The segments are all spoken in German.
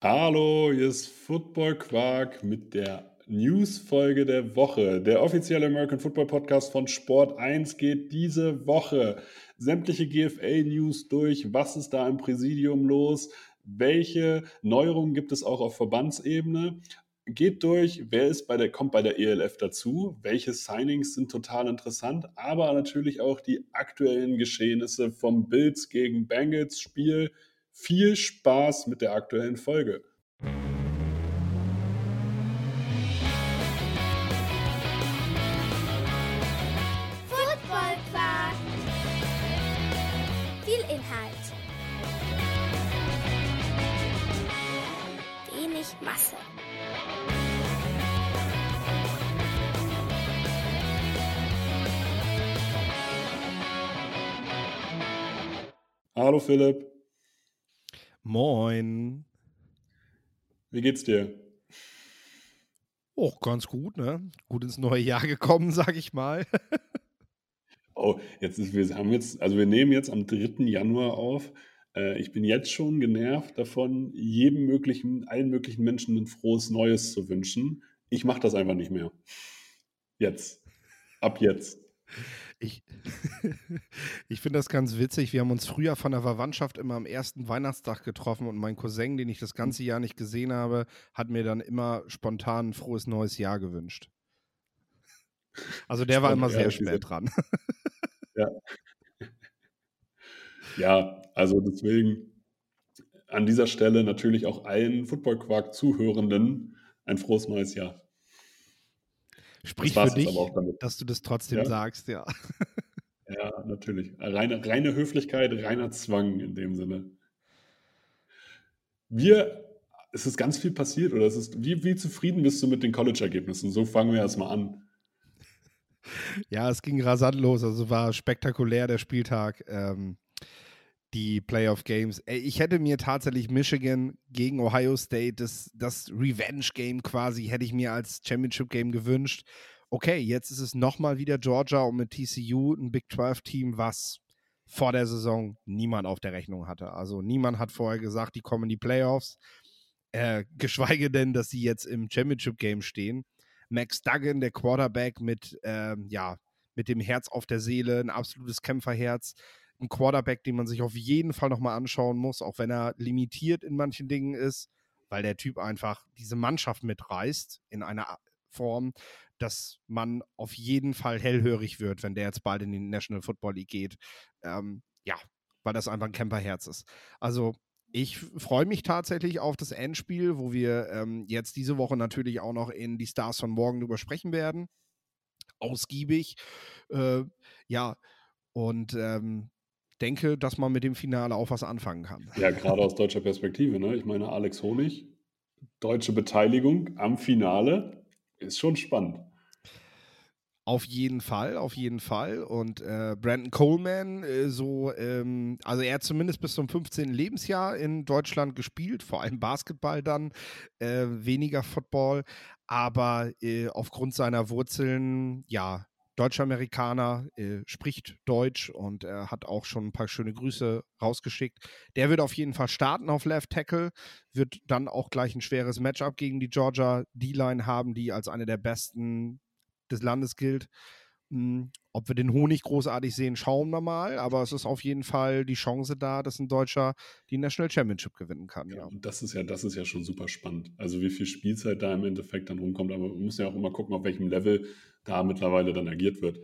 Hallo, hier ist Football Quark mit der News-Folge der Woche. Der offizielle American Football Podcast von Sport 1 geht diese Woche sämtliche GFL-News durch. Was ist da im Präsidium los? Welche Neuerungen gibt es auch auf Verbandsebene? Geht durch, wer ist bei der, kommt bei der ELF dazu, welche Signings sind total interessant, aber natürlich auch die aktuellen Geschehnisse vom Bills gegen Bengals Spiel. Viel Spaß mit der aktuellen Folge. Football Quark. Viel Inhalt. Wenig Masse. Hallo Philipp, Moin. wie geht's dir? Oh, ganz gut, ne? Gut ins neue Jahr gekommen, sag ich mal. Oh, jetzt ist, wir haben jetzt, also wir nehmen jetzt am 3. Januar auf. Äh, ich bin jetzt schon genervt davon, jedem möglichen, allen möglichen Menschen ein frohes Neues zu wünschen. Ich mache das einfach nicht mehr. Jetzt. Ab jetzt. Ich, ich finde das ganz witzig. Wir haben uns früher von der Verwandtschaft immer am ersten Weihnachtstag getroffen und mein Cousin, den ich das ganze Jahr nicht gesehen habe, hat mir dann immer spontan ein frohes neues Jahr gewünscht. Also der war immer ja, sehr diese- spät dran. Ja. Ja, also deswegen an dieser Stelle natürlich auch allen Football Quark Zuhörenden ein frohes neues Jahr. Sprich für dich, aber auch damit. dass du das trotzdem Ja. sagst, ja. Ja, natürlich. Reine, reine Höflichkeit, reiner Zwang in dem Sinne. Wir, es ist ganz viel passiert, oder es ist, wie, wie zufrieden bist du mit den College-Ergebnissen? So fangen wir erstmal an. Ja, es ging rasant los. Also war spektakulär der Spieltag. Ähm, die Playoff Games. Ich hätte mir tatsächlich Michigan gegen Ohio State, das, das Revenge-Game quasi, hätte ich mir als Championship-Game gewünscht. Okay, jetzt ist es nochmal wieder Georgia und mit TCU ein Big 12-Team, was vor der Saison niemand auf der Rechnung hatte. Also niemand hat vorher gesagt, die kommen in die Playoffs. Äh, geschweige denn, dass sie jetzt im Championship-Game stehen. Max Duggan, der Quarterback mit, ähm, ja, mit dem Herz auf der Seele, ein absolutes Kämpferherz. Ein Quarterback, den man sich auf jeden Fall nochmal anschauen muss, auch wenn er limitiert in manchen Dingen ist, weil der Typ einfach diese Mannschaft mitreißt in einer Form, dass man auf jeden Fall hellhörig wird, wenn der jetzt bald in die National Football League geht. Ähm, ja, weil das einfach ein Camperherz ist. Also ich freue mich tatsächlich auf das Endspiel, wo wir ähm, jetzt diese Woche natürlich auch noch in die Stars von morgen drüber sprechen werden. Ausgiebig. Äh, ja, und ähm, denke, dass man mit dem Finale auch was anfangen kann. Ja, gerade aus deutscher Perspektive. Ne? Ich meine, Alex Honig, deutsche Beteiligung am Finale, ist schon spannend. Auf jeden Fall, auf jeden Fall. Und äh, Brandon Coleman, äh, so, ähm, also er hat zumindest bis zum 15. Lebensjahr in Deutschland gespielt, vor allem Basketball dann, äh, weniger Football, aber äh, aufgrund seiner Wurzeln, ja, Deutsch-Amerikaner, äh, spricht Deutsch und er hat auch schon ein paar schöne Grüße rausgeschickt. Der wird auf jeden Fall starten auf Left Tackle, wird dann auch gleich ein schweres Matchup gegen die Georgia D-Line haben, die als eine der besten des Landes gilt. Hm, Ob wir den Honig großartig sehen, schauen wir mal. Aber es ist auf jeden Fall die Chance da, dass ein Deutscher die National Championship gewinnen kann. Ja. Und das ist ja, das ist ja schon super spannend. Also wie viel Spielzeit da im Endeffekt dann rumkommt, aber man muss ja auch immer gucken, auf welchem Level da mittlerweile dann agiert wird.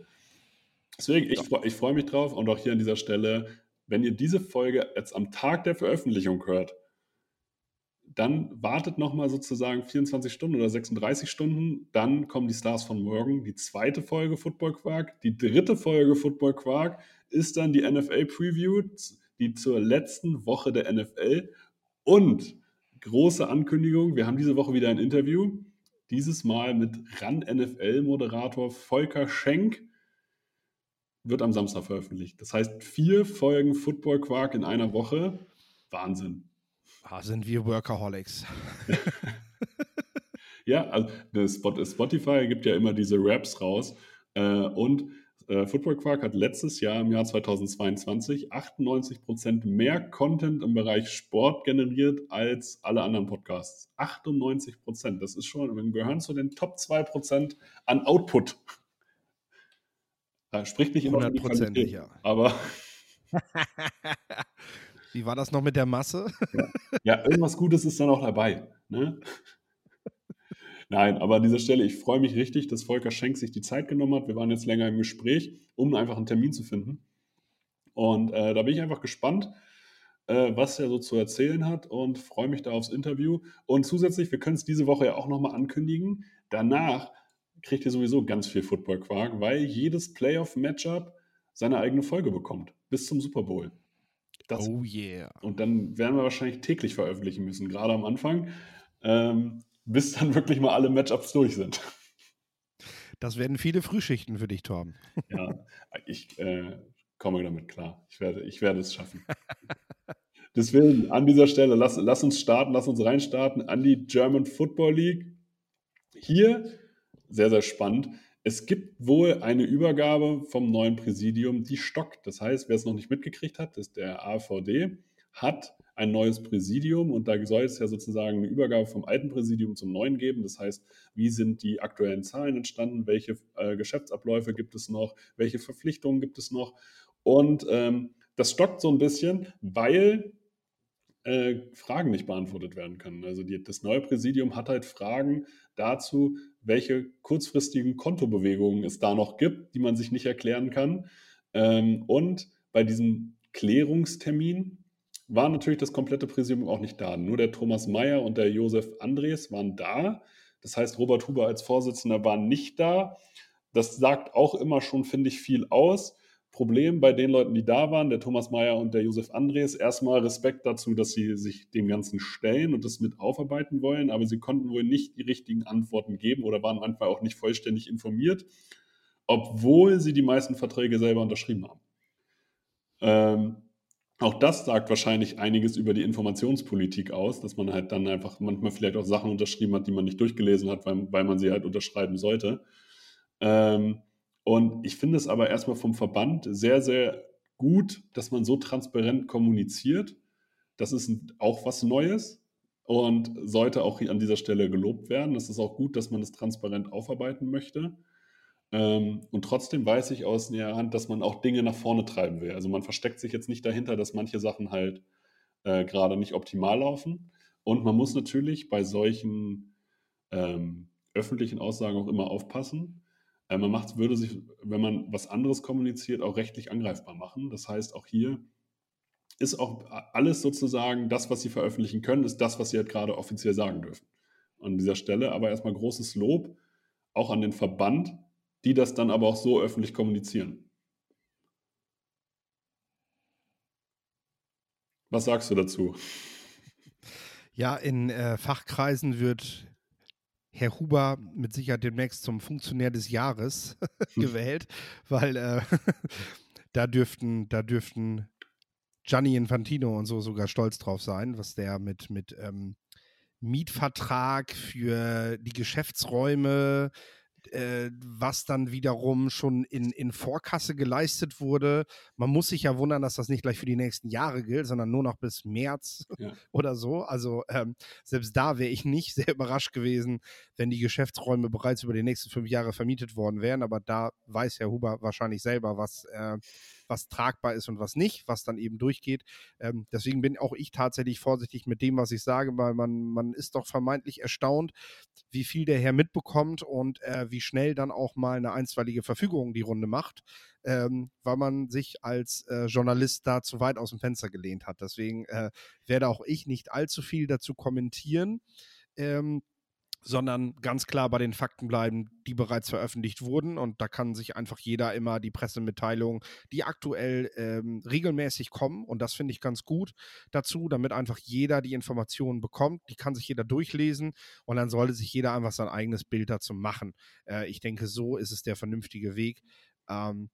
Deswegen, ich, ich freue mich drauf und auch hier an dieser Stelle, wenn ihr diese Folge jetzt am Tag der Veröffentlichung hört, dann wartet nochmal sozusagen 24 Stunden oder 36 Stunden, dann kommen die Stars von morgen, die zweite Folge Football Quark, die dritte Folge Football Quark ist dann die NFL Preview, die zur letzten Woche der NFL und große Ankündigung, wir haben diese Woche wieder ein Interview, dieses Mal mit RAN-NFL-Moderator Volker Schenk, wird am Samstag veröffentlicht. Das heißt, vier Folgen Football Quark in einer Woche. Wahnsinn. Ah, sind wir Workaholics. Ja, also Spotify gibt ja immer diese Raps raus. Äh, und äh, Football Quark hat letztes Jahr im Jahr 2022 98% mehr Content im Bereich Sport generiert als alle anderen Podcasts. 98%. Das ist schon, wir gehören zu den Top 2% an Output. Da spricht nicht immer 100%, ja. aber. Wie war das noch mit der Masse? ja. irgendwas Gutes ist da noch dabei. Ne? Nein, aber an dieser Stelle, ich freue mich richtig, dass Volker Schenk sich die Zeit genommen hat. Wir waren jetzt länger im Gespräch, um einfach einen Termin zu finden. Und äh, da bin ich einfach gespannt, äh, was er so zu erzählen hat und freue mich da aufs Interview. Und zusätzlich, wir können es diese Woche ja auch nochmal ankündigen. Danach kriegt ihr sowieso ganz viel Football-Quark, weil jedes Playoff-Matchup seine eigene Folge bekommt. Bis zum Super Bowl. Das, oh yeah. Und dann werden wir wahrscheinlich täglich veröffentlichen müssen, gerade am Anfang. Ähm, bis dann wirklich mal alle Matchups durch sind. Das werden viele Frühschichten für dich, Torben. Ja, ich äh, komme damit klar. Ich werde, ich werde es schaffen. Deswegen an dieser Stelle, lass, lass uns starten, lass uns reinstarten an die German Football League. Hier, sehr, sehr spannend, es gibt wohl eine Übergabe vom neuen Präsidium, die stockt. Das heißt, wer es noch nicht mitgekriegt hat, ist der AVD, hat ein neues Präsidium und da soll es ja sozusagen eine Übergabe vom alten Präsidium zum neuen geben. Das heißt, wie sind die aktuellen Zahlen entstanden, welche äh, Geschäftsabläufe gibt es noch, welche Verpflichtungen gibt es noch. Und ähm, das stockt so ein bisschen, weil äh, Fragen nicht beantwortet werden können. Also die, das neue Präsidium hat halt Fragen dazu, welche kurzfristigen Kontobewegungen es da noch gibt, die man sich nicht erklären kann. Ähm, und bei diesem Klärungstermin war natürlich das komplette Präsidium auch nicht da. Nur der Thomas Mayer und der Josef Andres waren da. Das heißt, Robert Huber als Vorsitzender war nicht da. Das sagt auch immer schon, finde ich, viel aus. Problem bei den Leuten, die da waren, der Thomas Mayer und der Josef Andres, erstmal Respekt dazu, dass sie sich dem Ganzen stellen und das mit aufarbeiten wollen, aber sie konnten wohl nicht die richtigen Antworten geben oder waren manchmal auch nicht vollständig informiert, obwohl sie die meisten Verträge selber unterschrieben haben. Ähm, auch das sagt wahrscheinlich einiges über die Informationspolitik aus, dass man halt dann einfach manchmal vielleicht auch Sachen unterschrieben hat, die man nicht durchgelesen hat, weil, weil man sie halt unterschreiben sollte. Ähm, und ich finde es aber erstmal vom Verband sehr, sehr gut, dass man so transparent kommuniziert. Das ist auch was Neues und sollte auch an dieser Stelle gelobt werden. Es ist auch gut, dass man es transparent aufarbeiten möchte. Ähm, und trotzdem weiß ich aus näher Hand, dass man auch Dinge nach vorne treiben will. Also man versteckt sich jetzt nicht dahinter, dass manche Sachen halt äh, gerade nicht optimal laufen. Und man muss natürlich bei solchen ähm, öffentlichen Aussagen auch immer aufpassen. Äh, man macht, würde sich, wenn man was anderes kommuniziert, auch rechtlich angreifbar machen. Das heißt, auch hier ist auch alles sozusagen das, was sie veröffentlichen können, ist das, was sie halt gerade offiziell sagen dürfen. An dieser Stelle aber erstmal großes Lob auch an den Verband, die das dann aber auch so öffentlich kommunizieren. Was sagst du dazu? Ja, in äh, Fachkreisen wird Herr Huber mit Sicherheit demnächst zum Funktionär des Jahres gewählt, weil äh, da dürften, da dürften Gianni Infantino und so sogar stolz drauf sein, was der mit, mit ähm, Mietvertrag für die Geschäftsräume, äh, was dann wiederum schon in, in Vorkasse geleistet wurde. Man muss sich ja wundern, dass das nicht gleich für die nächsten Jahre gilt, sondern nur noch bis März ja. oder so. Also ähm, selbst da wäre ich nicht sehr überrascht gewesen, wenn die Geschäftsräume bereits über die nächsten fünf Jahre vermietet worden wären. Aber da weiß Herr Huber wahrscheinlich selber, was äh, was tragbar ist und was nicht, was dann eben durchgeht. Ähm, deswegen bin auch ich tatsächlich vorsichtig mit dem, was ich sage, weil man, man ist doch vermeintlich erstaunt, wie viel der Herr mitbekommt und äh, wie schnell dann auch mal eine einstweilige Verfügung die Runde macht, ähm, weil man sich als äh, Journalist da zu weit aus dem Fenster gelehnt hat. Deswegen äh, werde auch ich nicht allzu viel dazu kommentieren. Ähm, sondern ganz klar bei den Fakten bleiben, die bereits veröffentlicht wurden. Und da kann sich einfach jeder immer die Pressemitteilungen, die aktuell ähm, regelmäßig kommen, und das finde ich ganz gut dazu, damit einfach jeder die Informationen bekommt. Die kann sich jeder durchlesen und dann sollte sich jeder einfach sein eigenes Bild dazu machen. Äh, ich denke, so ist es der vernünftige Weg. Ähm,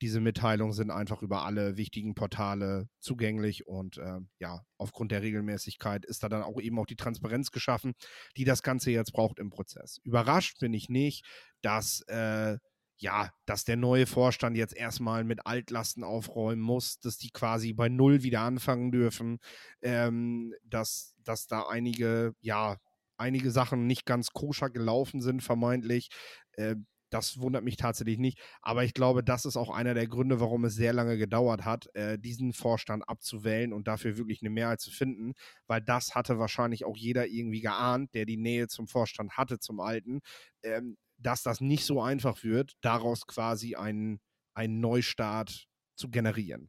diese Mitteilungen sind einfach über alle wichtigen Portale zugänglich und äh, ja, aufgrund der Regelmäßigkeit ist da dann auch eben auch die Transparenz geschaffen, die das Ganze jetzt braucht im Prozess. Überrascht bin ich nicht, dass äh, ja, dass der neue Vorstand jetzt erstmal mit Altlasten aufräumen muss, dass die quasi bei Null wieder anfangen dürfen, ähm, dass, dass da einige, ja, einige Sachen nicht ganz koscher gelaufen sind, vermeintlich. Äh, das wundert mich tatsächlich nicht. Aber ich glaube, das ist auch einer der Gründe, warum es sehr lange gedauert hat, äh, diesen Vorstand abzuwählen und dafür wirklich eine Mehrheit zu finden, weil das hatte wahrscheinlich auch jeder irgendwie geahnt, der die Nähe zum Vorstand hatte, zum Alten, ähm, dass das nicht so einfach wird, daraus quasi einen, einen Neustart zu generieren.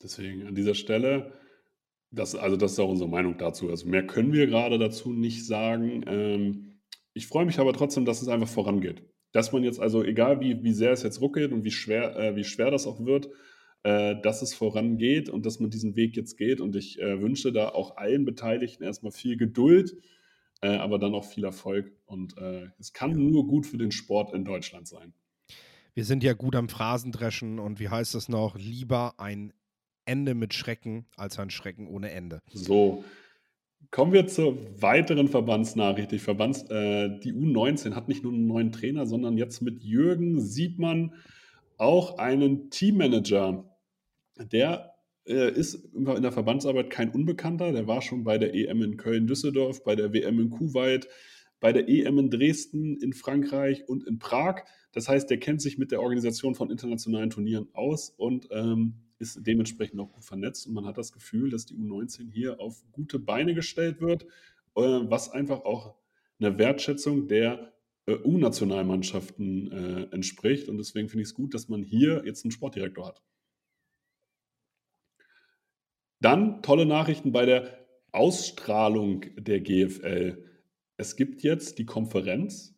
Deswegen an dieser Stelle, das, also das ist auch unsere Meinung dazu. Also mehr können wir gerade dazu nicht sagen. Ähm, ich freue mich aber trotzdem, dass es einfach vorangeht. Dass man jetzt also, egal wie, wie sehr es jetzt ruckelt und wie schwer, äh, wie schwer das auch wird, äh, dass es vorangeht und dass man diesen Weg jetzt geht. Und ich äh, wünsche da auch allen Beteiligten erstmal viel Geduld, äh, aber dann auch viel Erfolg. Und äh, es kann nur gut für den Sport in Deutschland sein. Wir sind ja gut am Phrasendreschen und wie heißt es noch? Lieber ein Ende mit Schrecken als ein Schrecken ohne Ende. So, Kommen wir zur weiteren Verbandsnachricht. Die, Verbands, äh, die U19 hat nicht nur einen neuen Trainer, sondern jetzt mit Jürgen Siebmann auch einen Teammanager. Der äh, ist in der Verbandsarbeit kein Unbekannter. Der war schon bei der EM in Köln-Düsseldorf, bei der WM in Kuwait, bei der EM in Dresden, in Frankreich und in Prag. Das heißt, der kennt sich mit der Organisation von internationalen Turnieren aus und ähm, ist dementsprechend auch gut vernetzt und man hat das Gefühl, dass die U19 hier auf gute Beine gestellt wird, äh, was einfach auch einer Wertschätzung der äh, U-Nationalmannschaften äh, entspricht. Und deswegen finde ich es gut, dass man hier jetzt einen Sportdirektor hat. Dann tolle Nachrichten bei der Ausstrahlung der GFL. Es gibt jetzt die Konferenz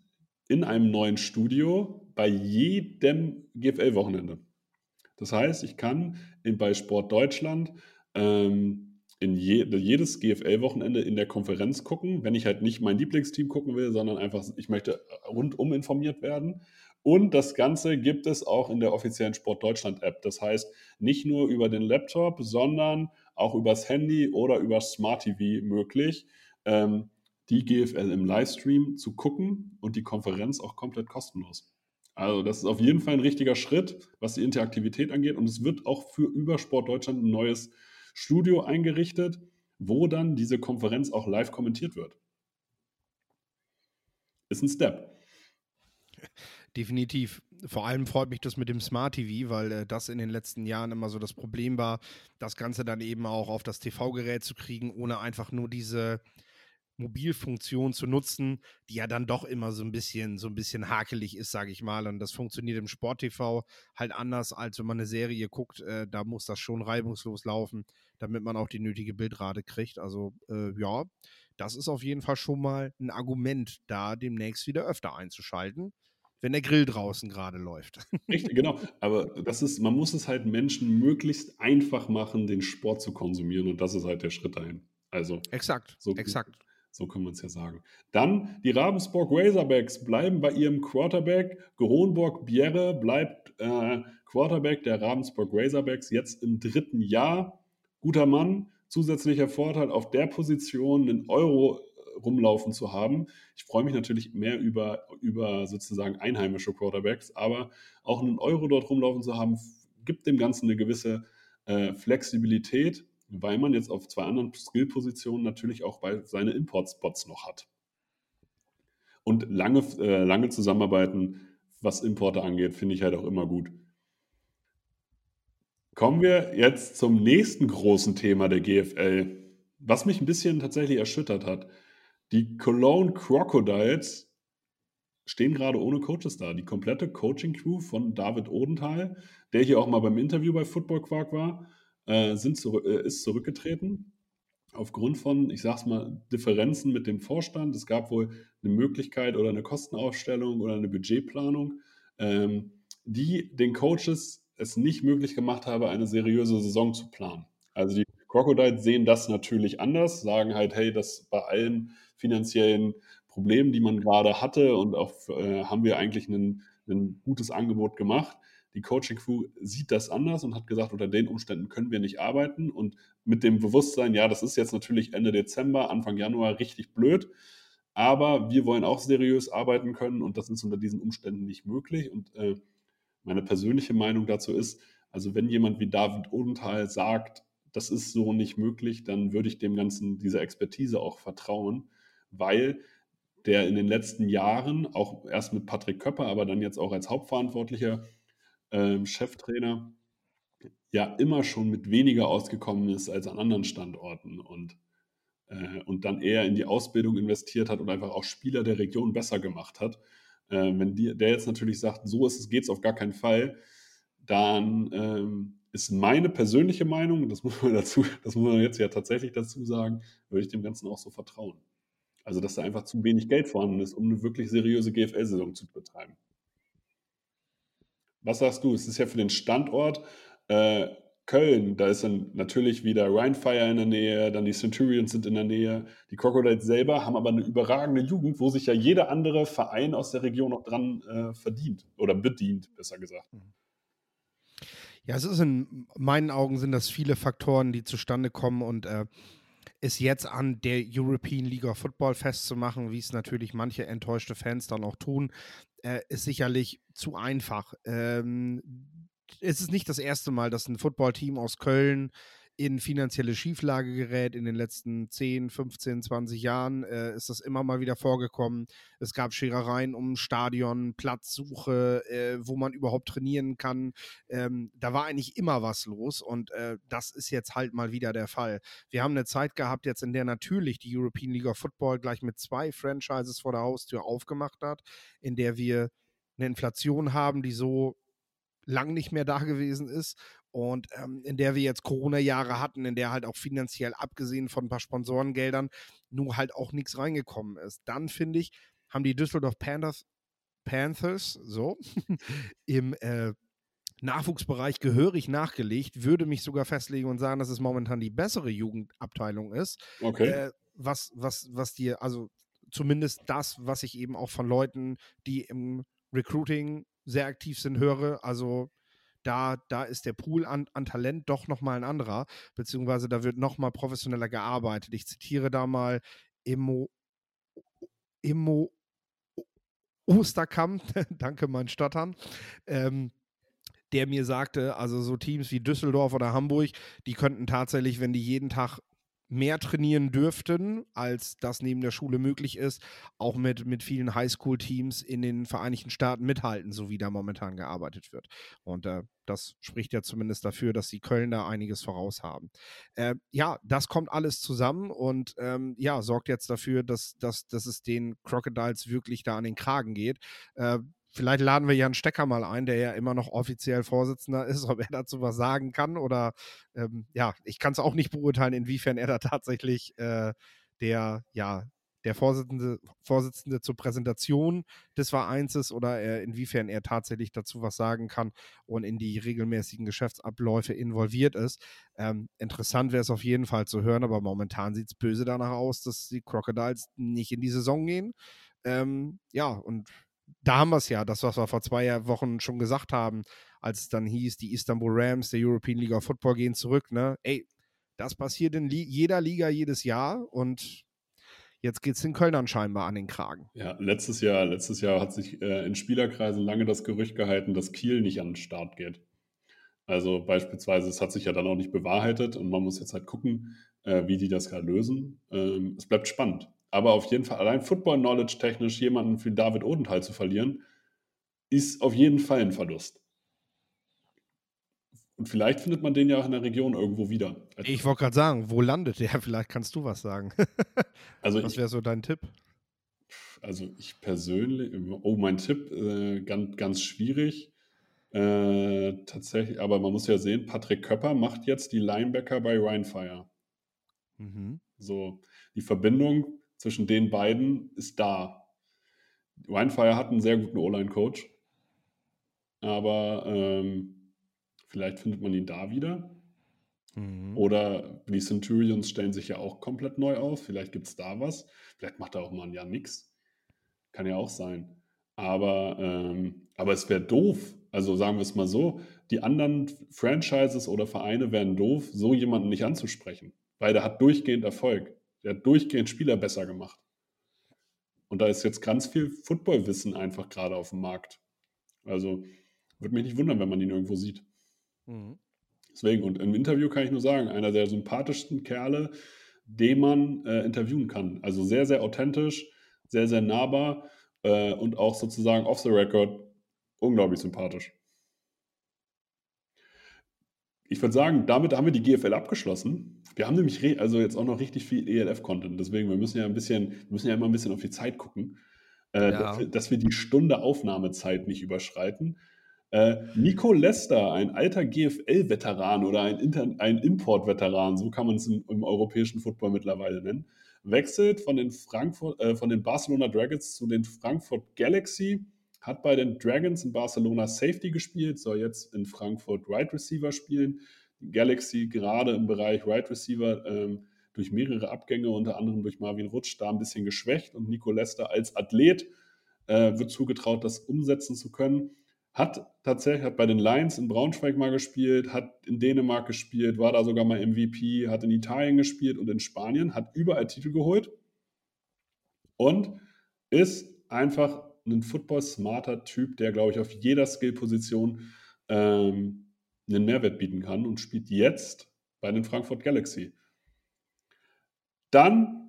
in einem neuen Studio bei jedem GFL-Wochenende. Das heißt, ich kann in, bei Sport Deutschland ähm, in je, jedes GFL-Wochenende in der Konferenz gucken, wenn ich halt nicht mein Lieblingsteam gucken will, sondern einfach, ich möchte rundum informiert werden. Und das Ganze gibt es auch in der offiziellen Sport Deutschland App. Das heißt, nicht nur über den Laptop, sondern auch übers Handy oder über Smart TV möglich, ähm, die GFL im Livestream zu gucken und die Konferenz auch komplett kostenlos. Also das ist auf jeden Fall ein richtiger Schritt, was die Interaktivität angeht. Und es wird auch für Übersport Deutschland ein neues Studio eingerichtet, wo dann diese Konferenz auch live kommentiert wird. Ist ein Step. Definitiv. Vor allem freut mich das mit dem Smart TV, weil äh, das in den letzten Jahren immer so das Problem war, das Ganze dann eben auch auf das TV-Gerät zu kriegen, ohne einfach nur diese Mobilfunktion zu nutzen, die ja dann doch immer so ein bisschen, so ein bisschen hakelig ist, sage ich mal. Und das funktioniert im Sport-TV halt anders, als wenn man eine Serie guckt. Äh, da muss das schon reibungslos laufen, damit man auch die nötige Bildrate kriegt. Also äh, ja, das ist auf jeden Fall schon mal ein Argument, da demnächst wieder öfter einzuschalten wenn der Grill draußen gerade läuft. Richtig, genau. Aber das ist, man muss es halt Menschen möglichst einfach machen, den Sport zu konsumieren und das ist halt der Schritt dahin. Also exakt, so, exakt. So können wir es ja sagen. Dann die Ravensburg Razorbacks bleiben bei ihrem Quarterback. Geronborg Bjerre bleibt äh, Quarterback der Ravensburg Razorbacks jetzt im dritten Jahr. Guter Mann. Zusätzlicher Vorteil auf der Position einen Euro äh, rumlaufen zu haben. Ich freue mich natürlich mehr über, über sozusagen einheimische Quarterbacks, aber auch einen Euro dort rumlaufen zu haben, gibt dem Ganzen eine gewisse äh, Flexibilität weil man jetzt auf zwei anderen Skill-Positionen natürlich auch bei seine Import-Spots noch hat. Und lange, äh, lange Zusammenarbeiten, was Importe angeht, finde ich halt auch immer gut. Kommen wir jetzt zum nächsten großen Thema der GFL, was mich ein bisschen tatsächlich erschüttert hat. Die Cologne Crocodiles stehen gerade ohne Coaches da. Die komplette Coaching-Crew von David Odenthal, der hier auch mal beim Interview bei Football Quark war, äh, sind zu, äh, ist zurückgetreten aufgrund von, ich sag's mal, Differenzen mit dem Vorstand. Es gab wohl eine Möglichkeit oder eine Kostenaufstellung oder eine Budgetplanung, ähm, die den Coaches es nicht möglich gemacht habe, eine seriöse Saison zu planen. Also die Crocodiles sehen das natürlich anders, sagen halt, hey, das bei allen finanziellen Problemen, die man gerade hatte und auch äh, haben wir eigentlich ein gutes Angebot gemacht. Die Coaching Crew sieht das anders und hat gesagt, unter den Umständen können wir nicht arbeiten. Und mit dem Bewusstsein, ja, das ist jetzt natürlich Ende Dezember, Anfang Januar richtig blöd. aber wir wollen auch seriös arbeiten können und das ist unter diesen Umständen nicht möglich. Und äh, meine persönliche Meinung dazu ist, also wenn jemand wie David Odenthal sagt, das ist so nicht möglich, dann würde ich dem Ganzen, dieser Expertise auch vertrauen, weil der in den letzten Jahren, auch erst mit Patrick Köpper, aber dann jetzt auch als hauptverantwortlicher äh, Cheftrainer, ja immer schon mit weniger ausgekommen ist als an anderen Standorten und, äh, und dann eher in die Ausbildung investiert hat und einfach auch Spieler der Region besser gemacht hat. Äh, wenn die, der jetzt natürlich sagt, so ist es, geht es auf gar keinen Fall, dann ähm, ist meine persönliche Meinung, das muss man dazu, das muss man jetzt ja tatsächlich dazu sagen, würde ich dem Ganzen auch so vertrauen. Also, dass da einfach zu wenig Geld vorhanden ist, um eine wirklich seriöse GFL-Saison zu betreiben. Was sagst du? Es ist ja für den Standort äh, Köln, da ist dann natürlich wieder Rheinfire in der Nähe, dann die Centurions sind in der Nähe. Die Crocodiles selber haben aber eine überragende Jugend, wo sich ja jeder andere Verein aus der Region noch dran äh, verdient oder bedient, besser gesagt. Mhm. Ja, es ist in meinen Augen sind das viele Faktoren, die zustande kommen und äh, es jetzt an der European League of Football festzumachen, wie es natürlich manche enttäuschte Fans dann auch tun, äh, ist sicherlich zu einfach. Ähm, es ist nicht das erste Mal, dass ein Footballteam aus Köln in finanzielle Schieflage gerät. In den letzten 10, 15, 20 Jahren äh, ist das immer mal wieder vorgekommen. Es gab Scherereien um Stadion, Platzsuche, äh, wo man überhaupt trainieren kann. Ähm, da war eigentlich immer was los und äh, das ist jetzt halt mal wieder der Fall. Wir haben eine Zeit gehabt jetzt, in der natürlich die European League of Football gleich mit zwei Franchises vor der Haustür aufgemacht hat, in der wir eine Inflation haben, die so lang nicht mehr da gewesen ist und ähm, in der wir jetzt Corona-Jahre hatten, in der halt auch finanziell abgesehen von ein paar Sponsorengeldern nur halt auch nichts reingekommen ist. Dann finde ich, haben die Düsseldorf Panthers, Panthers so im äh, Nachwuchsbereich gehörig nachgelegt, würde mich sogar festlegen und sagen, dass es momentan die bessere Jugendabteilung ist. Okay. Äh, was, was, was dir, also zumindest das, was ich eben auch von Leuten, die im Recruiting sehr aktiv sind, höre. Also da, da ist der Pool an, an Talent doch nochmal ein anderer, beziehungsweise da wird nochmal professioneller gearbeitet. Ich zitiere da mal Immo, Immo Osterkamp, danke mein Stottern, ähm, der mir sagte, also so Teams wie Düsseldorf oder Hamburg, die könnten tatsächlich, wenn die jeden Tag mehr trainieren dürften, als das neben der Schule möglich ist, auch mit, mit vielen Highschool-Teams in den Vereinigten Staaten mithalten, so wie da momentan gearbeitet wird. Und äh, das spricht ja zumindest dafür, dass die Köln da einiges voraus haben. Äh, ja, das kommt alles zusammen und ähm, ja, sorgt jetzt dafür, dass, dass, dass es den Crocodiles wirklich da an den Kragen geht. Äh, Vielleicht laden wir Jan Stecker mal ein, der ja immer noch offiziell Vorsitzender ist, ob er dazu was sagen kann. Oder ähm, ja, ich kann es auch nicht beurteilen, inwiefern er da tatsächlich äh, der, ja, der Vorsitzende, Vorsitzende zur Präsentation des Vereins ist oder er, inwiefern er tatsächlich dazu was sagen kann und in die regelmäßigen Geschäftsabläufe involviert ist. Ähm, interessant wäre es auf jeden Fall zu hören, aber momentan sieht es böse danach aus, dass die Crocodiles nicht in die Saison gehen. Ähm, ja, und da haben wir es ja, das, was wir vor zwei Wochen schon gesagt haben, als es dann hieß, die Istanbul Rams der European League of Football gehen zurück. Ne? Ey, das passiert in jeder Liga jedes Jahr und jetzt geht es den Kölnern scheinbar an den Kragen. Ja, letztes Jahr, letztes Jahr hat sich äh, in Spielerkreisen lange das Gerücht gehalten, dass Kiel nicht an den Start geht. Also beispielsweise, es hat sich ja dann auch nicht bewahrheitet und man muss jetzt halt gucken, äh, wie die das gerade lösen. Ähm, es bleibt spannend. Aber auf jeden Fall, allein Football-Knowledge technisch jemanden wie David Odenthal zu verlieren, ist auf jeden Fall ein Verlust. Und vielleicht findet man den ja auch in der Region irgendwo wieder. Ich wollte gerade sagen, wo landet der? Vielleicht kannst du was sagen. also was wäre so dein Tipp? Also ich persönlich, oh, mein Tipp, äh, ganz, ganz schwierig. Äh, tatsächlich, aber man muss ja sehen, Patrick Köpper macht jetzt die Linebacker bei Rheinfire. Mhm. So, die Verbindung zwischen den beiden ist da. Winefire hat einen sehr guten O-Line-Coach, aber ähm, vielleicht findet man ihn da wieder. Mhm. Oder die Centurions stellen sich ja auch komplett neu auf. Vielleicht gibt es da was. Vielleicht macht er auch mal ein Jahr nichts. Kann ja auch sein. Aber, ähm, aber es wäre doof. Also sagen wir es mal so: die anderen Franchises oder Vereine wären doof, so jemanden nicht anzusprechen. Weil der hat durchgehend Erfolg. Der hat durchgehend Spieler besser gemacht. Und da ist jetzt ganz viel Footballwissen einfach gerade auf dem Markt. Also würde mich nicht wundern, wenn man ihn irgendwo sieht. Mhm. Deswegen, und im Interview kann ich nur sagen, einer der sympathischsten Kerle, den man äh, interviewen kann. Also sehr, sehr authentisch, sehr, sehr nahbar äh, und auch sozusagen off the record unglaublich sympathisch. Ich würde sagen, damit haben wir die GFL abgeschlossen. Wir haben nämlich also jetzt auch noch richtig viel ELF-Content, deswegen wir müssen ja ein bisschen, wir müssen ja immer ein bisschen auf die Zeit gucken, äh, ja. dass, wir, dass, wir, die Stunde Aufnahmezeit nicht überschreiten. Äh, Nico Lester, ein alter GFL-Veteran oder ein, ein Import-Veteran, so kann man es im, im, europäischen Football mittlerweile nennen, wechselt von den, Frankfurt, äh, von den Barcelona Dragons zu den Frankfurt Galaxy, hat bei den Dragons in Barcelona Safety gespielt, soll jetzt in Frankfurt Wide right Receiver spielen. Die Galaxy gerade im Bereich Wide right Receiver ähm, durch mehrere Abgänge, unter anderem durch Marvin Rutsch, da ein bisschen geschwächt. Und Nico Lester als Athlet äh, wird zugetraut, das umsetzen zu können. Hat tatsächlich hat bei den Lions in Braunschweig mal gespielt, hat in Dänemark gespielt, war da sogar mal MVP, hat in Italien gespielt und in Spanien, hat überall Titel geholt. Und ist einfach ein football-smarter Typ, der, glaube ich, auf jeder Skill-Position ähm, einen Mehrwert bieten kann und spielt jetzt bei den Frankfurt Galaxy. Dann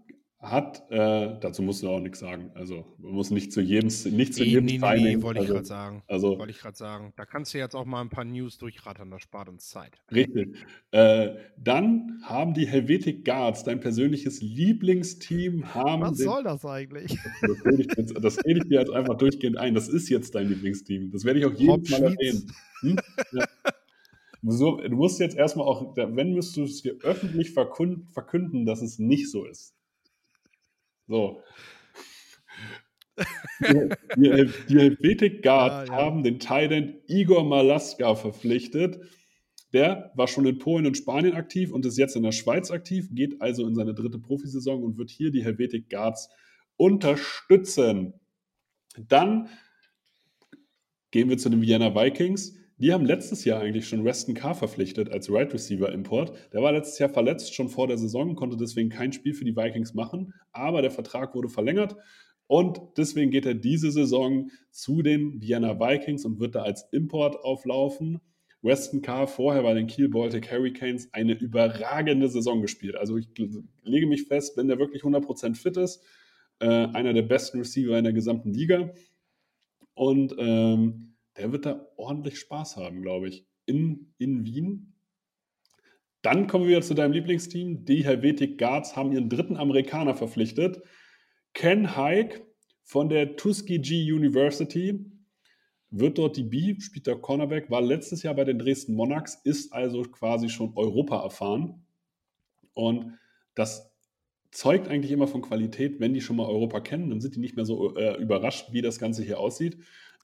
hat, äh, dazu musst du auch nichts sagen. Also man muss nicht zu jedem, nicht zu nee, jedem nee, nee, nee, wollte also, ich gerade sagen. Also, wollte ich gerade sagen. Da kannst du jetzt auch mal ein paar News durchrattern, das spart uns Zeit. Richtig. Äh, dann haben die Helvetic Guards, dein persönliches Lieblingsteam, haben. Was den, soll das eigentlich? Das rede, ich jetzt, das rede ich dir jetzt einfach durchgehend ein. Das ist jetzt dein Lieblingsteam. Das werde ich auch jedes Mal erwähnen. Hm? Ja. So, du musst jetzt erstmal auch, wenn müsstest du es dir öffentlich verkünden, dass es nicht so ist. So. Die, die, Helvetic Guard ah, ja. haben den Thailand Igor Malaska verpflichtet. Der war schon in Polen und Spanien aktiv und ist jetzt in der Schweiz aktiv, geht also in seine dritte Profisaison und wird hier die Helvetic Guards unterstützen. Dann gehen wir zu den Vienna Vikings. Die haben letztes Jahr eigentlich schon Weston Carr verpflichtet als Right Receiver Import. Der war letztes Jahr verletzt, schon vor der Saison, konnte deswegen kein Spiel für die Vikings machen, aber der Vertrag wurde verlängert und deswegen geht er diese Saison zu den Vienna Vikings und wird da als Import auflaufen. Weston Carr vorher bei den Kiel Baltic Hurricanes eine überragende Saison gespielt. Also ich lege mich fest, wenn der wirklich 100% fit ist, äh, einer der besten Receiver in der gesamten Liga. Und ähm, der wird da ordentlich Spaß haben, glaube ich. In, in Wien. Dann kommen wir zu deinem Lieblingsteam. Die Helvetic Guards haben ihren dritten Amerikaner verpflichtet. Ken Haig von der Tuskegee University wird dort die B, spielt der Cornerback, war letztes Jahr bei den Dresden Monarchs, ist also quasi schon Europa erfahren. Und das zeugt eigentlich immer von Qualität, wenn die schon mal Europa kennen, dann sind die nicht mehr so äh, überrascht, wie das Ganze hier aussieht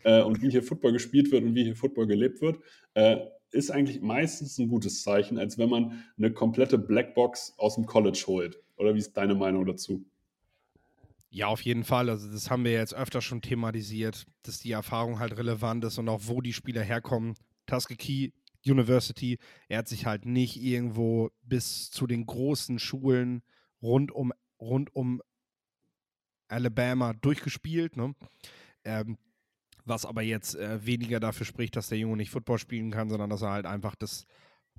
äh, und wie hier Football gespielt wird und wie hier Football gelebt wird, äh, ist eigentlich meistens ein gutes Zeichen, als wenn man eine komplette Blackbox aus dem College holt. Oder wie ist deine Meinung dazu? Ja, auf jeden Fall. Also das haben wir jetzt öfter schon thematisiert, dass die Erfahrung halt relevant ist und auch wo die Spieler herkommen. Tuskegee University, er hat sich halt nicht irgendwo bis zu den großen Schulen rund um, rund um Alabama durchgespielt. Ne? Ähm, was aber jetzt äh, weniger dafür spricht, dass der Junge nicht Football spielen kann, sondern dass er halt einfach das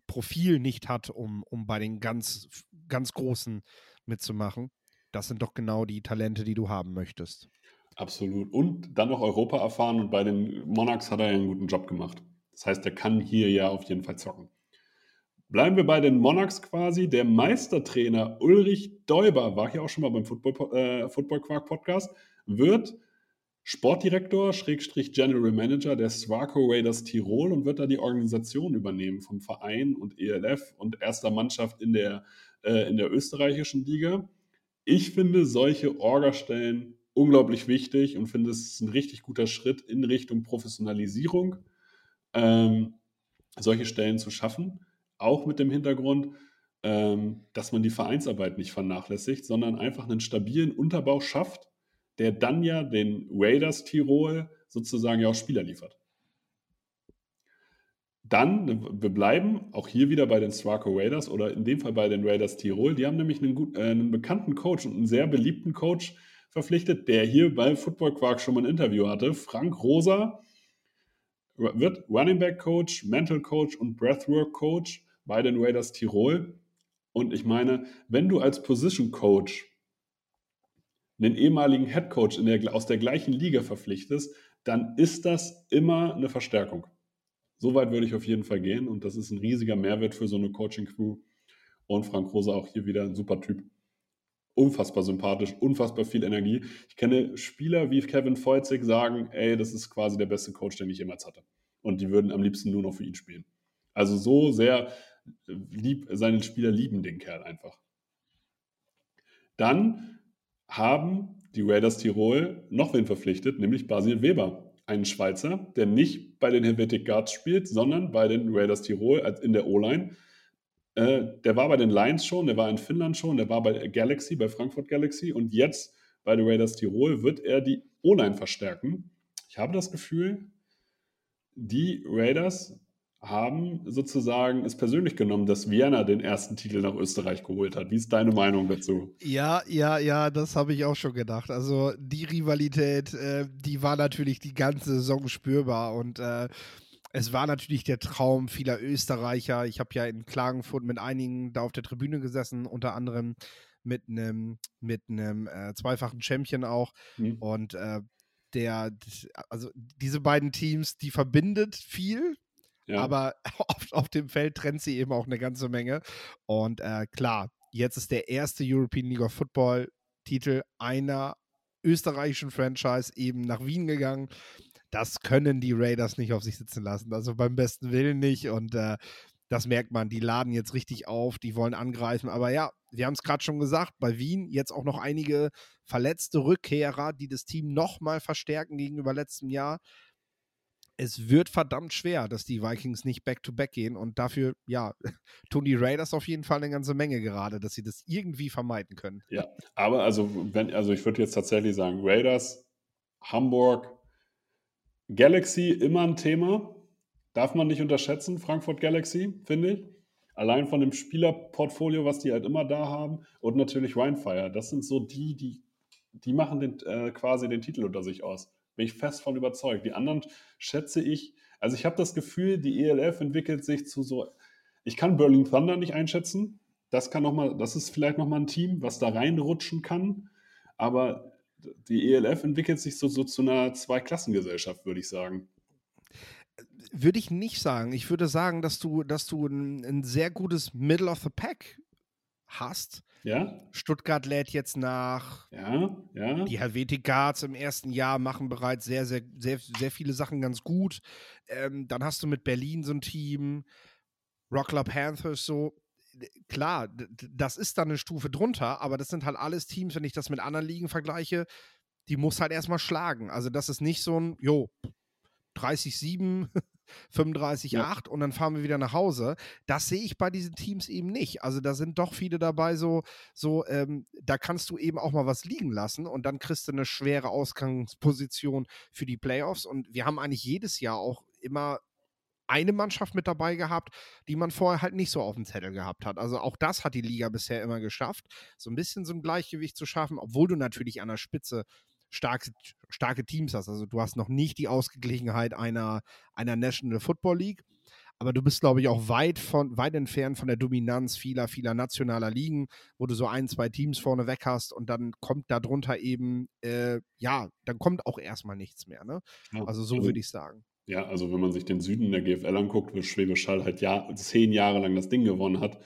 Profil nicht hat, um, um bei den ganz, ganz Großen mitzumachen. Das sind doch genau die Talente, die du haben möchtest. Absolut. Und dann noch Europa erfahren und bei den Monarchs hat er ja einen guten Job gemacht. Das heißt, er kann hier ja auf jeden Fall zocken. Bleiben wir bei den Monarchs quasi. Der Meistertrainer Ulrich Däuber war hier auch schon mal beim Football, äh, Football Quark Podcast, wird Sportdirektor, Schrägstrich General Manager der Swaco Raiders Tirol und wird da die Organisation übernehmen vom Verein und ELF und erster Mannschaft in der, äh, in der österreichischen Liga. Ich finde solche Orgastellen unglaublich wichtig und finde es ein richtig guter Schritt in Richtung Professionalisierung, ähm, solche Stellen zu schaffen. Auch mit dem Hintergrund, ähm, dass man die Vereinsarbeit nicht vernachlässigt, sondern einfach einen stabilen Unterbau schafft, der dann ja den Raiders Tirol sozusagen ja auch Spieler liefert. Dann, wir bleiben auch hier wieder bei den Swaco Raiders oder in dem Fall bei den Raiders Tirol. Die haben nämlich einen, gut, äh, einen bekannten Coach und einen sehr beliebten Coach verpflichtet, der hier bei Football Quark schon mal ein Interview hatte. Frank Rosa wird Running Back Coach, Mental Coach und Breathwork Coach bei den Raiders Tirol. Und ich meine, wenn du als Position Coach einen ehemaligen Head Coach der, aus der gleichen Liga verpflichtest, dann ist das immer eine Verstärkung. So weit würde ich auf jeden Fall gehen und das ist ein riesiger Mehrwert für so eine Coaching-Crew. Und Frank Rosa auch hier wieder ein super Typ. Unfassbar sympathisch, unfassbar viel Energie. Ich kenne Spieler wie Kevin Feuzig sagen, ey, das ist quasi der beste Coach, den ich jemals hatte. Und die würden am liebsten nur noch für ihn spielen. Also so sehr lieb, seine Spieler lieben den Kerl einfach. Dann haben die Raiders Tirol noch wen verpflichtet, nämlich Basil Weber einen Schweizer, der nicht bei den Helvetic Guards spielt, sondern bei den Raiders Tirol in der O-Line. Äh, der war bei den Lions schon, der war in Finnland schon, der war bei Galaxy, bei Frankfurt Galaxy und jetzt bei den Raiders Tirol wird er die O-Line verstärken. Ich habe das Gefühl, die Raiders haben sozusagen es persönlich genommen, dass Vienna den ersten Titel nach Österreich geholt hat. Wie ist deine Meinung dazu? Ja, ja, ja, das habe ich auch schon gedacht. Also die Rivalität, äh, die war natürlich die ganze Saison spürbar und äh, es war natürlich der Traum vieler Österreicher. Ich habe ja in Klagenfurt mit einigen da auf der Tribüne gesessen, unter anderem mit einem mit einem äh, zweifachen Champion auch mhm. und äh, der, also diese beiden Teams, die verbindet viel, ja. Aber auf, auf, dem Feld trennt sie eben auch eine ganze Menge. Und äh, klar, jetzt ist der erste European League of Football Titel einer österreichischen Franchise eben nach Wien gegangen. Das können die Raiders nicht auf sich sitzen lassen. Also beim besten Willen nicht. Und äh, das merkt man. Die laden jetzt richtig auf, die wollen angreifen. Aber ja, wir haben es gerade schon gesagt, bei Wien jetzt auch noch einige verletzte Rückkehrer, die das Team nochmal verstärken gegenüber letztem Jahr es wird verdammt schwer, dass die Vikings nicht back-to-back -back gehen und dafür, ja, tun die Raiders auf jeden Fall eine ganze Menge gerade, dass sie das irgendwie vermeiden können. Ja, aber also, wenn, also ich würde jetzt tatsächlich sagen, Raiders, Hamburg, Galaxy immer ein Thema. Darf man nicht unterschätzen, Frankfurt Galaxy, finde ich. Allein von dem Spielerportfolio, was die halt immer da haben. Und natürlich Winefire. Das sind so die, die, die machen den, äh, quasi den Titel unter sich aus. Bin ich fest von überzeugt. Die anderen schätze ich, also ich habe das Gefühl, die ELF entwickelt sich zu so, ich kann Berlin Thunder nicht einschätzen. Das kann noch mal, das ist vielleicht nochmal ein Team, was da reinrutschen kann. Aber die ELF entwickelt sich so, so zu einer Zweiklassengesellschaft, würde ich sagen. Würde ich nicht sagen. Ich würde sagen, dass du, dass du ein, ein sehr gutes Middle of the Pack hast. Ja. Stuttgart lädt jetzt nach. Ja, ja. Die Helvetic Guards im ersten Jahr machen bereits sehr, sehr, sehr, sehr viele Sachen ganz gut. Ähm, dann hast du mit Berlin so ein Team, Rockler Panthers so. Klar, das ist dann eine Stufe drunter, aber das sind halt alles Teams, wenn ich das mit anderen Ligen vergleiche, die muss halt erstmal schlagen. Also das ist nicht so ein, jo, 30-7 35,8 ja. und dann fahren wir wieder nach Hause. Das sehe ich bei diesen Teams eben nicht. Also da sind doch viele dabei, so, so ähm, da kannst du eben auch mal was liegen lassen und dann kriegst du eine schwere Ausgangsposition für die Playoffs. Und wir haben eigentlich jedes Jahr auch immer eine Mannschaft mit dabei gehabt, die man vorher halt nicht so auf dem Zettel gehabt hat. Also auch das hat die Liga bisher immer geschafft, so ein bisschen so ein Gleichgewicht zu schaffen, obwohl du natürlich an der Spitze starke, starke Teams hast. Also du hast noch nicht die Ausgeglichenheit einer, einer National Football League. Aber du bist, glaube ich, auch weit, von, weit entfernt von der Dominanz vieler, vieler nationaler Ligen, wo du so ein, zwei Teams vorne weg hast und dann kommt darunter eben, äh, ja, dann kommt auch erstmal nichts mehr. Ne? Ja, also so also, würde ich sagen. Ja, also wenn man sich den Süden der GFL anguckt, wo Schwäbisch Hall halt Jahr, zehn Jahre lang das Ding gewonnen hat,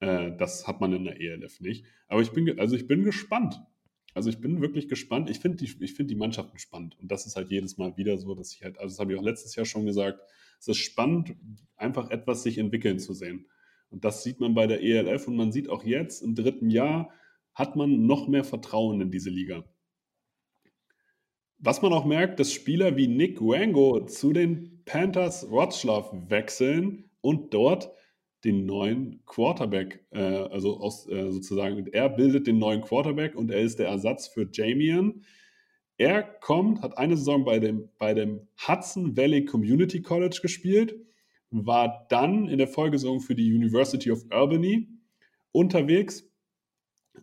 äh, das hat man in der ELF nicht. Aber ich bin, also ich bin gespannt. Also ich bin wirklich gespannt. Ich finde die, find die Mannschaften spannend. Und das ist halt jedes Mal wieder so, dass ich halt, also das habe ich auch letztes Jahr schon gesagt, es ist spannend, einfach etwas sich entwickeln zu sehen. Und das sieht man bei der ELF und man sieht auch jetzt im dritten Jahr hat man noch mehr Vertrauen in diese Liga. Was man auch merkt, dass Spieler wie Nick Wango zu den Panthers Wroclaw wechseln und dort den neuen Quarterback, äh, also aus, äh, sozusagen, er bildet den neuen Quarterback und er ist der Ersatz für Jamian. Er kommt, hat eine Saison bei dem, bei dem Hudson Valley Community College gespielt, war dann in der Folgesaison für die University of Albany unterwegs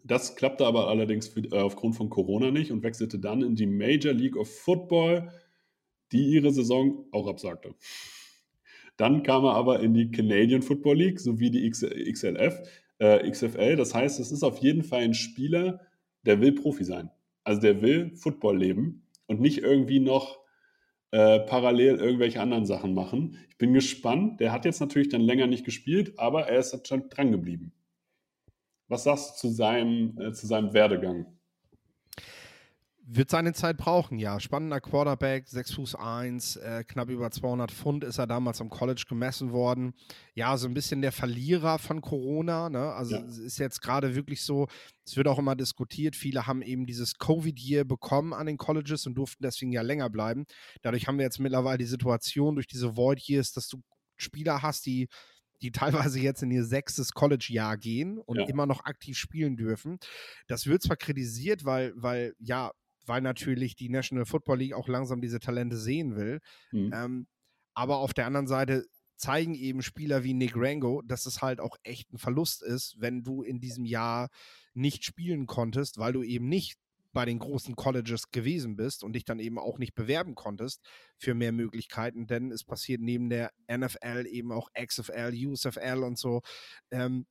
Das klappte aber allerdings für, äh, aufgrund von Corona nicht und wechselte dann in die Major League of Football, die ihre Saison auch absagte. Dann kam er aber in die Canadian Football League sowie die XLF, äh, XFL. Das heißt, es ist auf jeden Fall ein Spieler, der will Profi sein. Also der will Football leben und nicht irgendwie noch äh, parallel irgendwelche anderen Sachen machen. Ich bin gespannt. Der hat jetzt natürlich dann länger nicht gespielt, aber er ist schon dran geblieben. Was sagst du zu seinem, äh, zu seinem Werdegang? Wird seine Zeit brauchen, ja. Spannender Quarterback, 6 Fuß 1, äh, knapp über 200 Pfund ist er damals am College gemessen worden. Ja, so ein bisschen der Verlierer von Corona. Ne? Also ja. es ist jetzt gerade wirklich so, es wird auch immer diskutiert, viele haben eben dieses Covid-Year bekommen an den Colleges und durften deswegen ja länger bleiben. Dadurch haben wir jetzt mittlerweile die Situation durch diese Void-Years, dass du Spieler hast, die die teilweise jetzt in ihr sechstes College-Jahr gehen und ja. immer noch aktiv spielen dürfen. Das wird zwar kritisiert, weil, weil ja, weil natürlich die National Football League auch langsam diese Talente sehen will. Mhm. Ähm, aber auf der anderen Seite zeigen eben Spieler wie Nick Rango, dass es halt auch echt ein Verlust ist, wenn du in diesem Jahr nicht spielen konntest, weil du eben nicht bei den großen Colleges gewesen bist und dich dann eben auch nicht bewerben konntest für mehr Möglichkeiten, denn es passiert neben der NFL eben auch XFL, USFL und so. Ähm,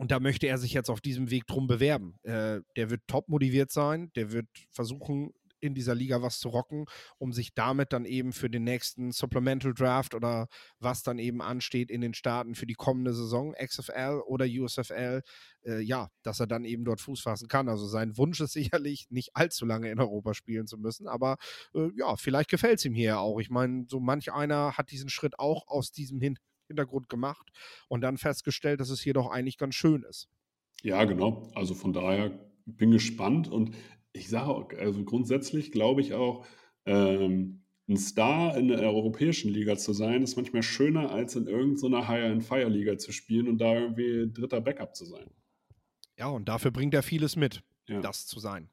und da möchte er sich jetzt auf diesem Weg drum bewerben. Äh, der wird top motiviert sein, der wird versuchen, in dieser Liga was zu rocken, um sich damit dann eben für den nächsten Supplemental Draft oder was dann eben ansteht in den Staaten für die kommende Saison, XFL oder USFL, äh, ja, dass er dann eben dort Fuß fassen kann. Also sein Wunsch ist sicherlich, nicht allzu lange in Europa spielen zu müssen, aber äh, ja, vielleicht gefällt es ihm hier auch. Ich meine, so manch einer hat diesen Schritt auch aus diesem Hin Hintergrund gemacht und dann festgestellt, dass es hier doch eigentlich ganz schön ist. Ja, genau. Also von daher bin gespannt und ich sage, also grundsätzlich glaube ich auch, ähm, ein Star in der europäischen Liga zu sein, ist manchmal schöner, als in irgendeiner Higher-and-Fire-Liga zu spielen und da irgendwie dritter Backup zu sein. Ja, und dafür bringt er vieles mit, ja. das zu sein.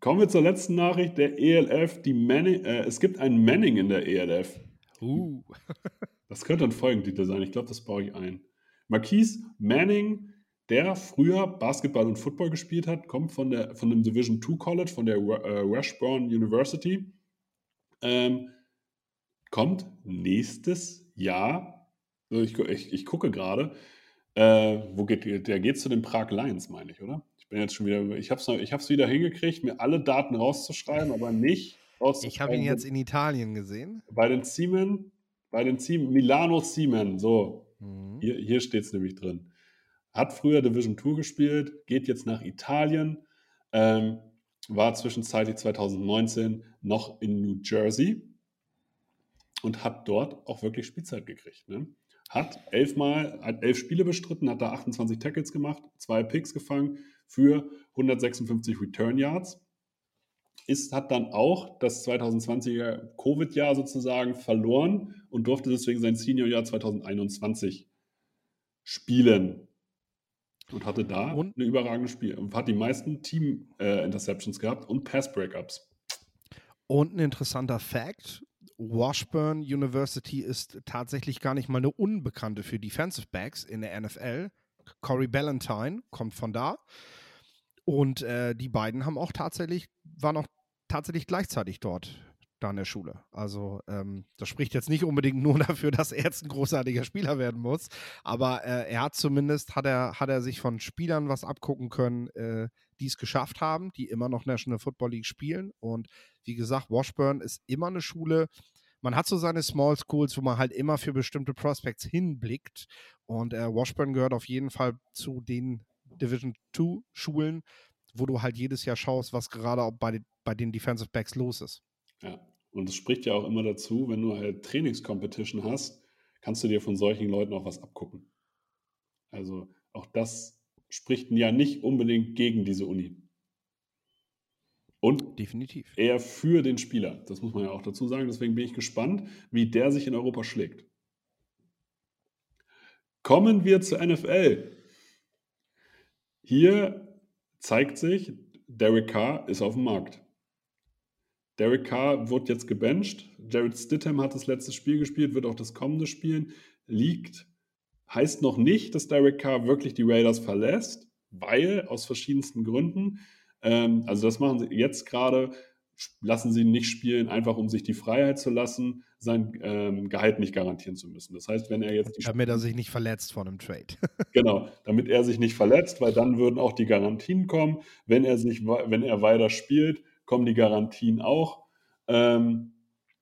Kommen wir zur letzten Nachricht der ELF. Die Manning, äh, es gibt ein Manning in der ELF. Uh. Das könnte ein Folgentitel sein. Ich glaube, das baue ich ein. Marquise Manning, der früher Basketball und Football gespielt hat, kommt von, der, von dem Division II College, von der äh, Washburn University. Ähm, kommt nächstes Jahr, ich, ich, ich gucke gerade, äh, wo geht der? geht zu den Prag Lions, meine ich, oder? Ich bin jetzt schon wieder, ich habe es ich wieder hingekriegt, mir alle Daten rauszuschreiben, aber nicht rauszuschreiben. Ich habe ihn jetzt in Italien gesehen. Bei den Siemen bei den Team Milano Siemen, so, mhm. hier, hier steht es nämlich drin. Hat früher Division Tour gespielt, geht jetzt nach Italien, ähm, war zwischenzeitlich 2019 noch in New Jersey und hat dort auch wirklich Spielzeit gekriegt. Ne? Hat elfmal, hat elf Spiele bestritten, hat da 28 Tackles gemacht, zwei Picks gefangen für 156 Return Yards ist, hat dann auch das 2020er Covid-Jahr sozusagen verloren und durfte deswegen sein Senior-Jahr 2021 spielen. Und hatte da und, eine überragende Spiel und hat die meisten Team-Interceptions äh, gehabt und Pass-Breakups. Und ein interessanter Fact: Washburn University ist tatsächlich gar nicht mal eine Unbekannte für Defensive Backs in der NFL. Corey Ballantyne kommt von da. Und äh, die beiden haben auch tatsächlich, waren auch tatsächlich gleichzeitig dort da in der Schule. Also ähm, das spricht jetzt nicht unbedingt nur dafür, dass er jetzt ein großartiger Spieler werden muss, aber äh, er hat zumindest, hat er, hat er sich von Spielern was abgucken können, äh, die es geschafft haben, die immer noch National Football League spielen. Und wie gesagt, Washburn ist immer eine Schule, man hat so seine Small Schools, wo man halt immer für bestimmte Prospects hinblickt. Und äh, Washburn gehört auf jeden Fall zu den Division 2 Schulen, wo du halt jedes Jahr schaust, was gerade bei, bei den Defensive Backs los ist. Ja, und es spricht ja auch immer dazu, wenn du halt Trainingscompetition hast, kannst du dir von solchen Leuten auch was abgucken. Also auch das spricht ja nicht unbedingt gegen diese Uni. Und definitiv eher für den Spieler. Das muss man ja auch dazu sagen. Deswegen bin ich gespannt, wie der sich in Europa schlägt. Kommen wir zur NFL. Hier zeigt sich, Derek Carr ist auf dem Markt. Derek Carr wird jetzt gebencht. Jared Stidham hat das letzte Spiel gespielt, wird auch das kommende spielen. Liegt, heißt noch nicht, dass Derek Carr wirklich die Raiders verlässt. weil aus verschiedensten Gründen. Ähm, also das machen sie jetzt gerade, lassen sie ihn nicht spielen, einfach um sich die Freiheit zu lassen, sein ähm, Gehalt nicht garantieren zu müssen. Das heißt, wenn er jetzt Damit er sich nicht verletzt vor einem Trade. genau, damit er sich nicht verletzt, weil dann würden auch die Garantien kommen. Wenn er sich, wenn er weiter spielt, kommen die Garantien auch. Ähm,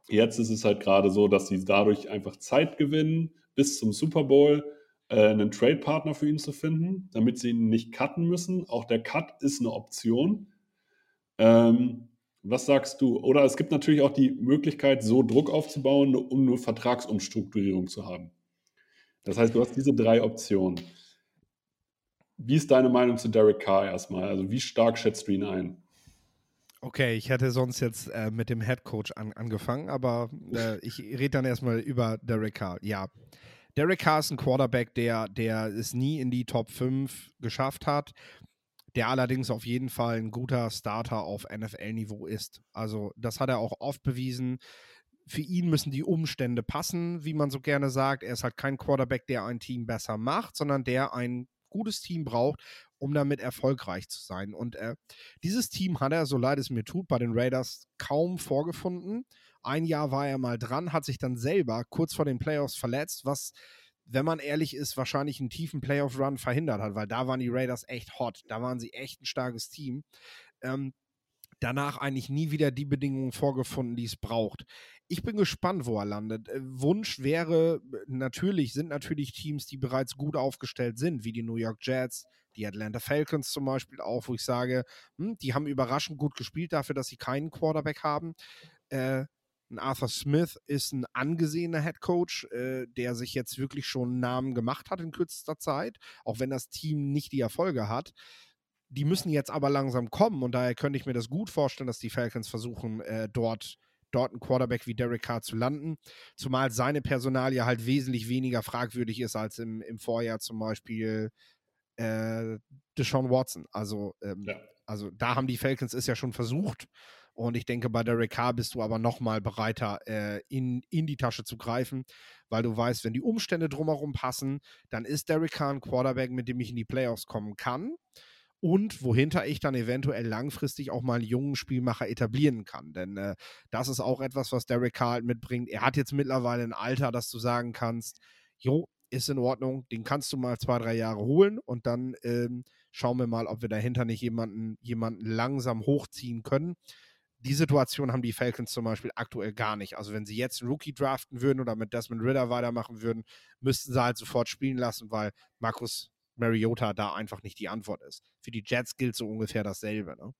jetzt ist es halt gerade so, dass sie dadurch einfach Zeit gewinnen bis zum Super Bowl äh, einen Trade-Partner für ihn zu finden, damit sie ihn nicht cutten müssen. Auch der Cut ist eine Option. Ähm, was sagst du? Oder es gibt natürlich auch die Möglichkeit, so Druck aufzubauen, um nur Vertragsumstrukturierung zu haben. Das heißt, du hast diese drei Optionen. Wie ist deine Meinung zu Derek Carr erstmal? Also wie stark schätzt du ihn ein? Okay, ich hätte sonst jetzt äh, mit dem Head Coach an, angefangen, aber äh, ich rede dann erstmal über Derek Carr. Ja, Derek Carr ist ein Quarterback, der, der es nie in die Top 5 geschafft hat, der allerdings auf jeden Fall ein guter Starter auf NFL-Niveau ist. Also, das hat er auch oft bewiesen. Für ihn müssen die Umstände passen, wie man so gerne sagt. Er ist halt kein Quarterback, der ein Team besser macht, sondern der ein gutes Team braucht, um damit erfolgreich zu sein. Und äh, dieses Team hat er, so leid es mir tut, bei den Raiders kaum vorgefunden. Ein Jahr war er mal dran, hat sich dann selber kurz vor den Playoffs verletzt, was, wenn man ehrlich ist, wahrscheinlich einen tiefen Playoff-Run verhindert hat, weil da waren die Raiders echt hot. Da waren sie echt ein starkes Team. Ähm, danach eigentlich nie wieder die Bedingungen vorgefunden, die es braucht. Ich bin gespannt, wo er landet. Äh, Wunsch wäre natürlich, sind natürlich Teams, die bereits gut aufgestellt sind, wie die New York Jets, die Atlanta Falcons zum Beispiel auch, wo ich sage, hm, die haben überraschend gut gespielt dafür, dass sie keinen Quarterback haben. Äh, ein Arthur Smith ist ein angesehener Head Coach, äh, der sich jetzt wirklich schon einen Namen gemacht hat in kürzester Zeit, auch wenn das Team nicht die Erfolge hat. Die müssen jetzt aber langsam kommen und daher könnte ich mir das gut vorstellen, dass die Falcons versuchen, äh, dort dort einen Quarterback wie Derek Carr zu landen. Zumal seine Personalie halt wesentlich weniger fragwürdig ist als im, im Vorjahr zum Beispiel äh, Deshaun Watson. Also, ähm, ja. also da haben die Falcons es ja schon versucht und ich denke, bei Derek Carr bist du aber nochmal bereiter, äh, in, in die Tasche zu greifen, weil du weißt, wenn die Umstände drumherum passen, dann ist Derek Carr ein Quarterback, mit dem ich in die Playoffs kommen kann und wohinter ich dann eventuell langfristig auch mal einen jungen Spielmacher etablieren kann. Denn äh, das ist auch etwas, was Derek Carr halt mitbringt. Er hat jetzt mittlerweile ein Alter, dass du sagen kannst, jo, ist in Ordnung, den kannst du mal zwei, drei Jahre holen und dann ähm, schauen wir mal, ob wir dahinter nicht jemanden, jemanden langsam hochziehen können die Situation haben die Falcons zum Beispiel aktuell gar nicht. Also wenn sie jetzt einen Rookie draften würden oder mit Desmond Ritter weitermachen würden, müssten sie halt sofort spielen lassen, weil Markus Mariota da einfach nicht die Antwort ist. Für die Jets gilt so ungefähr dasselbe. Ne?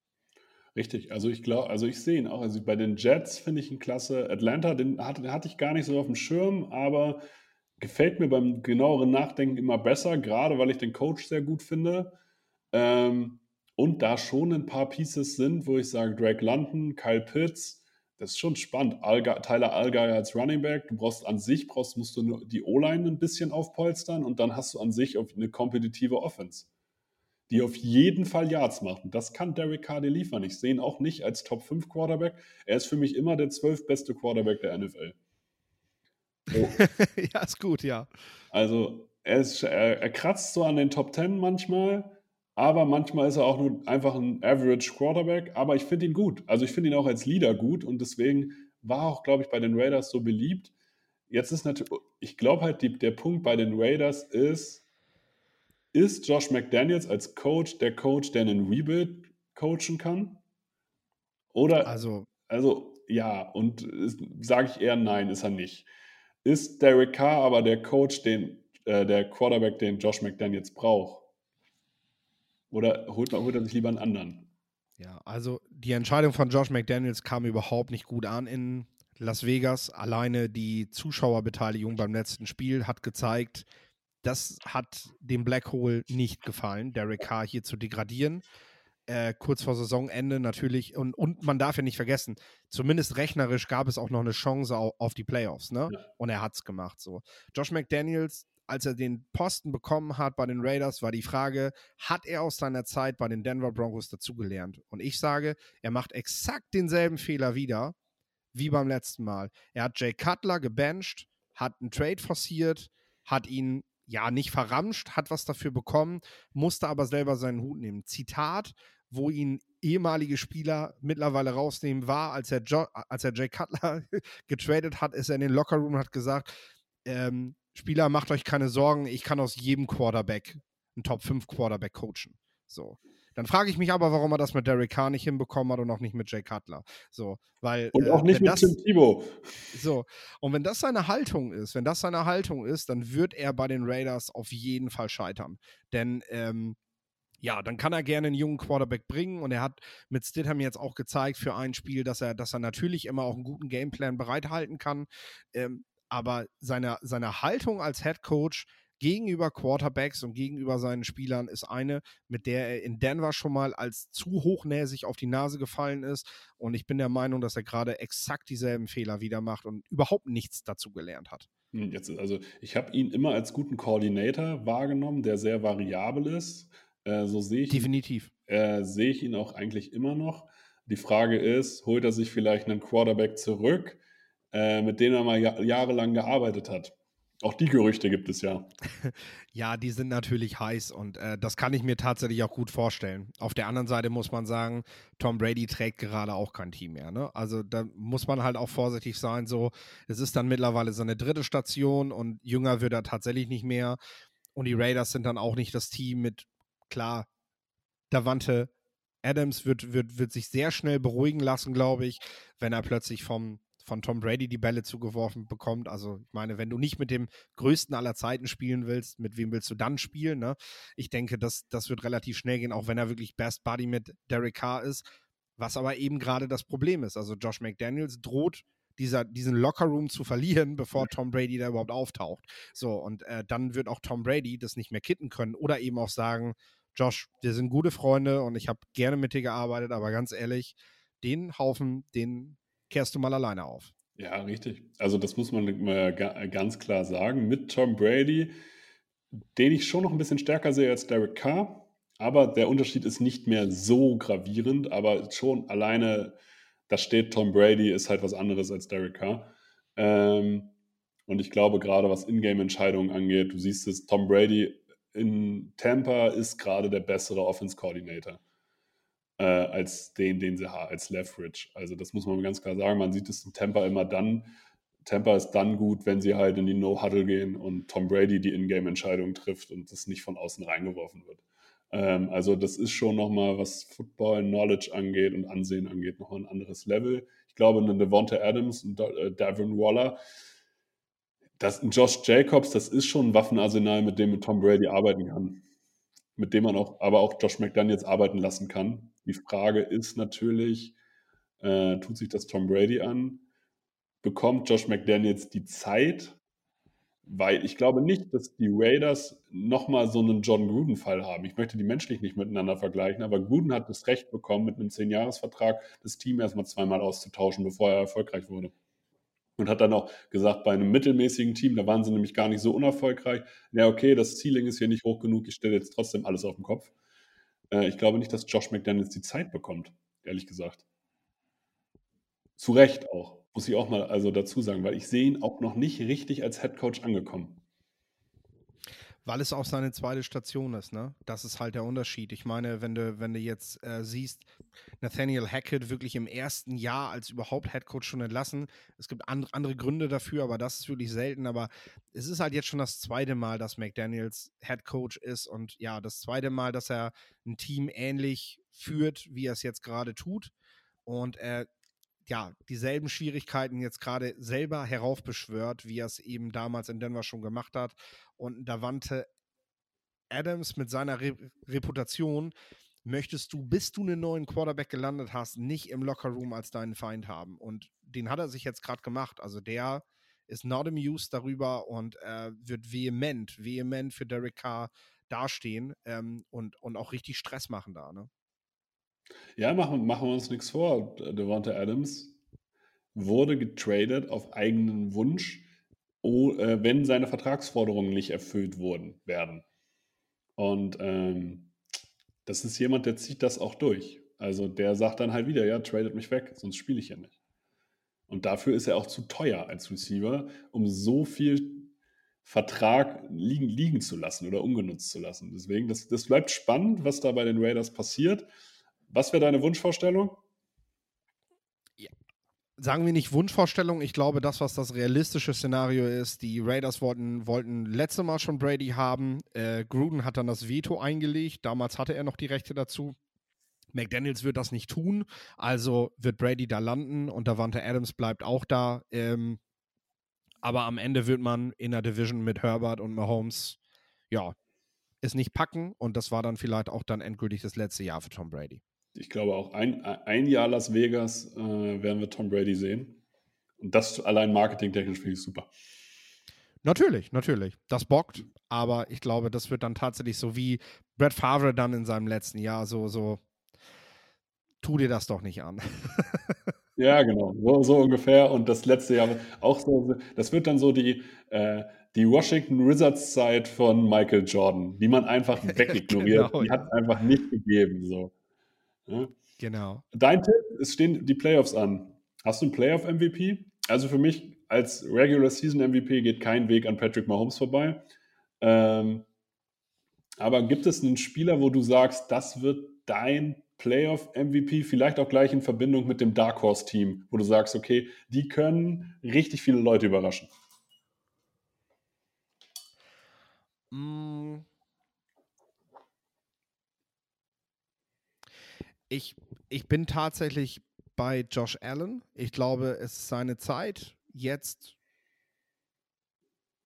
Richtig, also ich glaube, also ich sehe ihn auch. Also bei den Jets finde ich ihn klasse. Atlanta, den hatte, den hatte ich gar nicht so auf dem Schirm, aber gefällt mir beim genaueren Nachdenken immer besser, gerade weil ich den Coach sehr gut finde. Ähm, und da schon ein paar Pieces sind, wo ich sage, Drake London, Kyle Pitts, das ist schon spannend. Alga, Tyler Allgeier als Running Back, du brauchst an sich, brauchst, musst du die O-Line ein bisschen aufpolstern und dann hast du an sich eine kompetitive Offense, die auf jeden Fall Yards macht. Und das kann Derek Carr dir liefern. Ich sehe ihn auch nicht als Top 5 Quarterback. Er ist für mich immer der 12 beste Quarterback der NFL. So. ja, ist gut, ja. Also, er, ist, er, er kratzt so an den Top 10 manchmal aber manchmal ist er auch nur einfach ein Average Quarterback. Aber ich finde ihn gut. Also ich finde ihn auch als Leader gut und deswegen war auch, glaube ich, bei den Raiders so beliebt. Jetzt ist natürlich, ich glaube halt, die, der Punkt bei den Raiders ist, ist Josh McDaniels als Coach der Coach, der einen Rebuild coachen kann? Oder, also, also ja, und sage ich eher nein, ist er nicht. Ist Derek Carr aber der Coach, den, äh, der Quarterback, den Josh McDaniels braucht? Oder holt, man, holt er sich lieber einen anderen? Ja, also die Entscheidung von Josh McDaniels kam überhaupt nicht gut an in Las Vegas. Alleine die Zuschauerbeteiligung beim letzten Spiel hat gezeigt, das hat dem Black Hole nicht gefallen, Derek Carr hier zu degradieren. Äh, kurz vor Saisonende natürlich. Und, und man darf ja nicht vergessen, zumindest rechnerisch gab es auch noch eine Chance auf, auf die Playoffs, ne? Und er hat es gemacht. So. Josh McDaniels als er den Posten bekommen hat bei den Raiders, war die Frage, hat er aus seiner Zeit bei den Denver Broncos dazugelernt? Und ich sage, er macht exakt denselben Fehler wieder wie beim letzten Mal. Er hat Jay Cutler gebencht, hat einen Trade forciert, hat ihn ja, nicht verramscht, hat was dafür bekommen, musste aber selber seinen Hut nehmen. Zitat, wo ihn ehemalige Spieler mittlerweile rausnehmen, war, als er, jo als er Jay Cutler getradet hat, ist er in den Lockerroom und hat gesagt, ähm, Spieler, macht euch keine Sorgen, ich kann aus jedem Quarterback einen Top 5 Quarterback coachen. So. Dann frage ich mich aber, warum er das mit Derek Carr nicht hinbekommen hat und auch nicht mit Jay Cutler. So, weil, und auch äh, nicht mit das, Tim Tebow. So, und wenn das seine Haltung ist, wenn das seine Haltung ist, dann wird er bei den Raiders auf jeden Fall scheitern. Denn ähm, ja, dann kann er gerne einen jungen Quarterback bringen und er hat mit Stidham jetzt auch gezeigt für ein Spiel, dass er, dass er natürlich immer auch einen guten Gameplan bereithalten kann. Ähm, aber seine, seine Haltung als Head Coach gegenüber Quarterbacks und gegenüber seinen Spielern ist eine, mit der er in Denver schon mal als zu hochnäsig auf die Nase gefallen ist. Und ich bin der Meinung, dass er gerade exakt dieselben Fehler wieder macht und überhaupt nichts dazu gelernt hat. Hm, jetzt, also ich habe ihn immer als guten Koordinator wahrgenommen, der sehr variabel ist. Äh, so sehe ich Definitiv. Äh, sehe ich ihn auch eigentlich immer noch. Die Frage ist, holt er sich vielleicht einen Quarterback zurück, äh, mit dem er mal jahrelang gearbeitet hat? Auch die Gerüchte gibt es ja. ja, die sind natürlich heiß und äh, das kann ich mir tatsächlich auch gut vorstellen. Auf der anderen Seite muss man sagen, Tom Brady trägt gerade auch kein Team mehr. Ne? Also da muss man halt auch vorsichtig sein. So, es ist dann mittlerweile seine dritte Station und jünger wird er tatsächlich nicht mehr. Und die Raiders sind dann auch nicht das Team mit, klar, Davante Adams wird, wird, wird sich sehr schnell beruhigen lassen, glaube ich, wenn er plötzlich vom von Tom Brady die Bälle zugeworfen bekommt. Also ich meine, wenn du nicht mit dem größten aller Zeiten spielen willst, mit wem willst du dann spielen? Ne? Ich denke, das, das wird relativ schnell gehen, auch wenn er wirklich Best Buddy mit Derek Carr ist. Was aber eben gerade das Problem ist. Also Josh McDaniels droht dieser, diesen Lockerroom zu verlieren, bevor Tom Brady da überhaupt auftaucht. So, und äh, dann wird auch Tom Brady das nicht mehr kitten können oder eben auch sagen, Josh, wir sind gute Freunde und ich habe gerne mit dir gearbeitet, aber ganz ehrlich, den Haufen, den kehrst du mal alleine auf. Ja, richtig. Also das muss man ganz klar sagen. Mit Tom Brady, den ich schon noch ein bisschen stärker sehe als Derek Carr, aber der Unterschied ist nicht mehr so gravierend, aber schon alleine, da steht Tom Brady, ist halt was anderes als Derek Carr. Ähm, und ich glaube, gerade was Ingame-Entscheidungen angeht, du siehst es, Tom Brady in Tampa ist gerade der bessere Offense-Coordinator äh, als den, den sie haben, als Leverage. Also das muss man ganz klar sagen. Man sieht es in Tampa immer dann. Tampa ist dann gut, wenn sie halt in die No-Huddle gehen und Tom Brady die Ingame-Entscheidung trifft und das nicht von außen reingeworfen wird. Ähm, also das ist schon nochmal, was Football-Knowledge angeht und Ansehen angeht, nochmal ein anderes Level. Ich glaube, eine Devonta Adams und äh, Davin Waller, das, ein Josh Jacobs, das ist schon ein Waffenarsenal, mit dem Tom Brady arbeiten kann. Mit dem man auch, aber auch Josh McDaniels arbeiten lassen kann. Die Frage ist natürlich, äh, tut sich das Tom Brady an? Bekommt Josh McDaniels die Zeit? Weil ich glaube nicht, dass die Raiders nochmal so einen John Gruden-Fall haben. Ich möchte die menschlich nicht miteinander vergleichen, aber Gruden hat das Recht bekommen, mit einem 10-Jahres-Vertrag das Team erstmal zweimal auszutauschen, bevor er erfolgreich wurde. Und hat dann auch gesagt, bei einem mittelmäßigen Team, da waren sie nämlich gar nicht so unerfolgreich. Ja, okay, das Ceiling ist hier nicht hoch genug, ich stelle jetzt trotzdem alles auf den Kopf. Äh, ich glaube nicht, dass Josh McDaniels die Zeit bekommt, ehrlich gesagt. Zu Recht auch, muss ich auch mal also dazu sagen, weil ich sehe ihn auch noch nicht richtig als Head Coach angekommen. Weil es auch seine zweite Station ist, ne? Das ist halt der Unterschied. Ich meine, wenn du, wenn du jetzt äh, siehst, Nathaniel Hackett wirklich im ersten Jahr als überhaupt Headcoach schon entlassen. Es gibt and andere Gründe dafür, aber das ist wirklich selten. Aber es ist halt jetzt schon das zweite Mal, dass McDaniels Headcoach ist und ja, das zweite Mal, dass er ein Team ähnlich führt, wie er es jetzt gerade tut. Und er ja, dieselben Schwierigkeiten jetzt gerade selber heraufbeschwört, wie er es eben damals in Denver schon gemacht hat. Und Davante Adams mit seiner Re Reputation möchtest du, bis du einen neuen Quarterback gelandet hast, nicht im Lockerroom als deinen Feind haben. Und den hat er sich jetzt gerade gemacht. Also der ist not amused darüber und äh, wird vehement, vehement für Derek Carr dastehen ähm, und, und auch richtig Stress machen da. Ne? Ja, machen, machen wir uns nichts vor. Devonta Adams wurde getradet auf eigenen Wunsch, äh, wenn seine Vertragsforderungen nicht erfüllt wurden, werden. Und ähm, das ist jemand, der zieht das auch durch. Also der sagt dann halt wieder, ja, tradet mich weg, sonst spiele ich ja nicht. Und dafür ist er auch zu teuer als Receiver, um so viel Vertrag liegen, liegen zu lassen oder ungenutzt zu lassen. Deswegen, das, das bleibt spannend, was da bei den Raiders passiert. Was wäre deine Wunschvorstellung? sagen wir nicht Wunschvorstellung, ich glaube, das, was das realistische Szenario ist, die Raiders wollten, wollten letzte Mal schon Brady haben. Äh, Gruden hat dann das Veto eingelegt. Damals hatte er noch die Rechte dazu. McDaniels wird das nicht tun, also wird Brady da landen und Davante Adams bleibt auch da. Ähm, aber am Ende wird man in der Division mit Herbert und Mahomes, ja, es nicht packen und das war dann vielleicht auch dann endgültig das letzte Jahr für Tom Brady ich glaube auch ein, ein Jahr Las Vegas äh, werden wir Tom Brady sehen. Und das allein marketingtechnisch finde ich super. Natürlich, natürlich. Das bockt, aber ich glaube, das wird dann tatsächlich so wie Brett Favre dann in seinem letzten Jahr so, so, tu dir das doch nicht an. ja, genau, so, so, ungefähr. Und das letzte Jahr auch so, das wird dann so die, äh, die Washington Wizards Zeit von Michael Jordan, die man einfach wegignoriert. genau, die hat es einfach nicht gegeben. So. Ja. Genau. Dein Tipp, es stehen die Playoffs an. Hast du einen Playoff-MVP? Also für mich als Regular Season MVP geht kein Weg an Patrick Mahomes vorbei. Ähm, aber gibt es einen Spieler, wo du sagst, das wird dein Playoff-MVP, vielleicht auch gleich in Verbindung mit dem Dark Horse-Team, wo du sagst, okay, die können richtig viele Leute überraschen? Mm, ich, ich bin tatsächlich bei Josh Allen. Ich glaube, es ist seine Zeit, jetzt,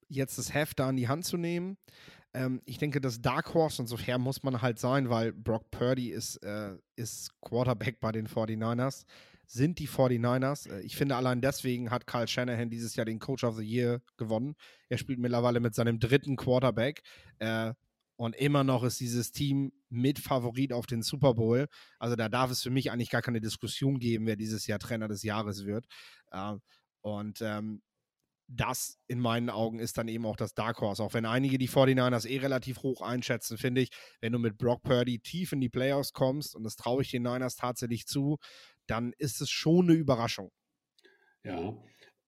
jetzt das Heft da in die Hand zu nehmen. Ähm, ich denke, das Dark Horse, und so fair muss man halt sein, weil Brock Purdy ist, äh, ist Quarterback bei den 49ers, sind die 49ers. Äh, ich finde, allein deswegen hat Kyle Shanahan dieses Jahr den Coach of the Year gewonnen. Er spielt mittlerweile mit seinem dritten Quarterback. Äh, und immer noch ist dieses Team mit Favorit auf den Super Bowl. Also da darf es für mich eigentlich gar keine Diskussion geben, wer dieses Jahr Trainer des Jahres wird. Äh, und ähm, das in meinen Augen ist dann eben auch das Dark Horse. Auch wenn einige die 49ers eh relativ hoch einschätzen, finde ich, wenn du mit Brock Purdy tief in die Playoffs kommst, und das traue ich den Niners tatsächlich zu, dann ist es schon eine Überraschung. Ja,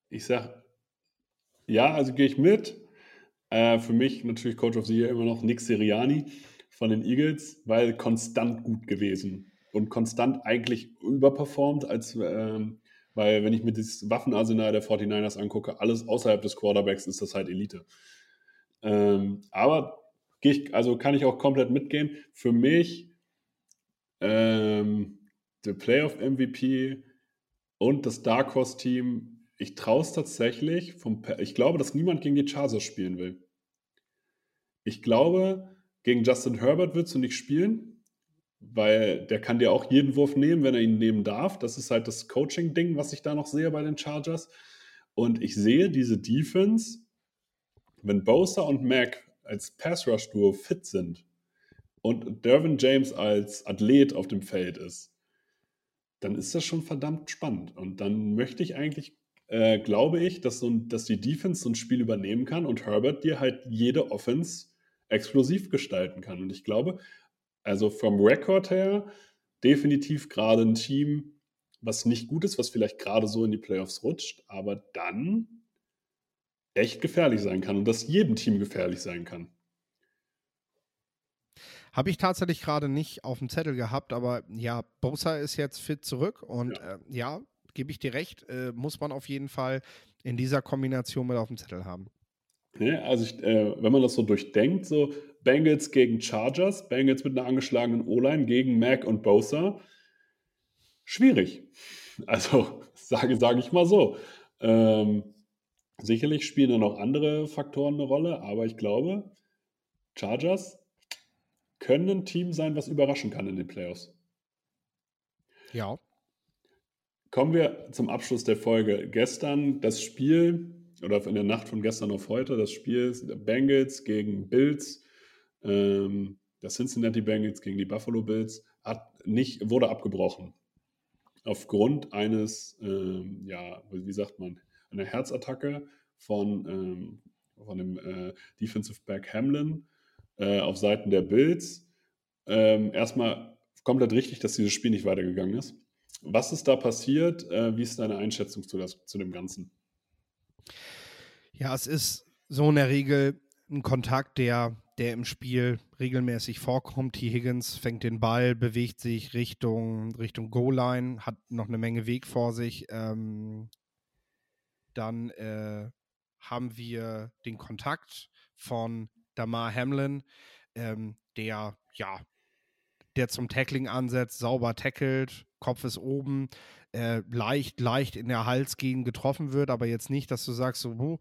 ich sag, ja, also gehe ich mit. Äh, für mich natürlich Coach of the Year immer noch Nick Siriani von den Eagles, weil konstant gut gewesen und konstant eigentlich überperformt, als ähm, weil wenn ich mir das Waffenarsenal der 49ers angucke, alles außerhalb des Quarterbacks ist das halt Elite. Ähm, aber ich, also kann ich auch komplett mitgehen. Für mich ähm, der Playoff MVP und das Dark Horse Team ich traue es tatsächlich. Vom, ich glaube, dass niemand gegen die Chargers spielen will. Ich glaube, gegen Justin Herbert willst du nicht spielen, weil der kann dir auch jeden Wurf nehmen, wenn er ihn nehmen darf. Das ist halt das Coaching-Ding, was ich da noch sehe bei den Chargers. Und ich sehe diese Defense, wenn Bosa und Mac als Pass-Rush-Duo fit sind und Dervin James als Athlet auf dem Feld ist, dann ist das schon verdammt spannend. Und dann möchte ich eigentlich äh, glaube ich, dass, so ein, dass die Defense so ein Spiel übernehmen kann und Herbert dir halt jede Offense explosiv gestalten kann. Und ich glaube, also vom Rekord her, definitiv gerade ein Team, was nicht gut ist, was vielleicht gerade so in die Playoffs rutscht, aber dann echt gefährlich sein kann und das jedem Team gefährlich sein kann. Habe ich tatsächlich gerade nicht auf dem Zettel gehabt, aber ja, Bosa ist jetzt fit zurück und ja, äh, ja gebe ich dir recht, äh, muss man auf jeden Fall in dieser Kombination mit auf dem Zettel haben. Ja, also ich, äh, wenn man das so durchdenkt, so Bengals gegen Chargers, Bengals mit einer angeschlagenen O-Line gegen Mac und Bosa, schwierig. Also sage, sage ich mal so. Ähm, sicherlich spielen da noch andere Faktoren eine Rolle, aber ich glaube, Chargers können ein Team sein, was überraschen kann in den Playoffs. Ja, Kommen wir zum Abschluss der Folge. Gestern das Spiel, oder in der Nacht von gestern auf heute, das Spiel Bengals gegen Bills, ähm, das Cincinnati Bengals gegen die Buffalo Bills, hat nicht, wurde abgebrochen. Aufgrund eines, ähm, ja, wie sagt man, einer Herzattacke von, ähm, von dem äh, Defensive Back Hamlin äh, auf Seiten der Bills. Ähm, erstmal komplett richtig, dass dieses Spiel nicht weitergegangen ist. Was ist da passiert? Äh, wie ist deine Einschätzung zu, das, zu dem Ganzen? Ja, es ist so in der Regel ein Kontakt, der, der im Spiel regelmäßig vorkommt. T. Higgins fängt den Ball, bewegt sich Richtung, Richtung Goal-Line, hat noch eine Menge Weg vor sich. Ähm, dann äh, haben wir den Kontakt von Damar Hamlin, ähm, der ja, der zum Tackling ansetzt, sauber tackelt, Kopf ist oben, äh, leicht, leicht in der Halsgegend getroffen wird, aber jetzt nicht, dass du sagst so, huh,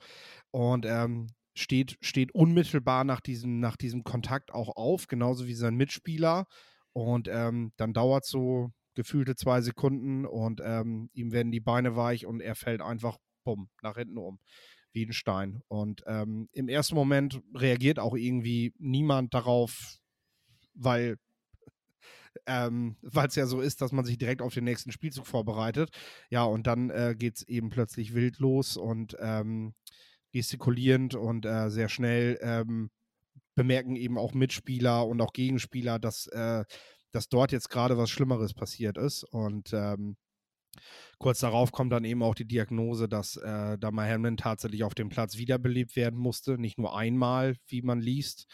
und ähm, steht, steht unmittelbar nach diesem, nach diesem Kontakt auch auf, genauso wie sein Mitspieler. Und ähm, dann dauert so gefühlte zwei Sekunden und ähm, ihm werden die Beine weich und er fällt einfach bumm, nach hinten um. Wie ein Stein. Und ähm, im ersten Moment reagiert auch irgendwie niemand darauf, weil ähm, es ja so ist, dass man sich direkt auf den nächsten Spielzug vorbereitet. Ja, und dann äh, geht es eben plötzlich wild los und ähm, gestikulierend und äh, sehr schnell ähm, bemerken eben auch Mitspieler und auch Gegenspieler, dass, äh, dass dort jetzt gerade was Schlimmeres passiert ist. Und ähm, kurz darauf kommt dann eben auch die Diagnose, dass äh, Damar Hamlin tatsächlich auf dem Platz wiederbelebt werden musste. Nicht nur einmal, wie man liest.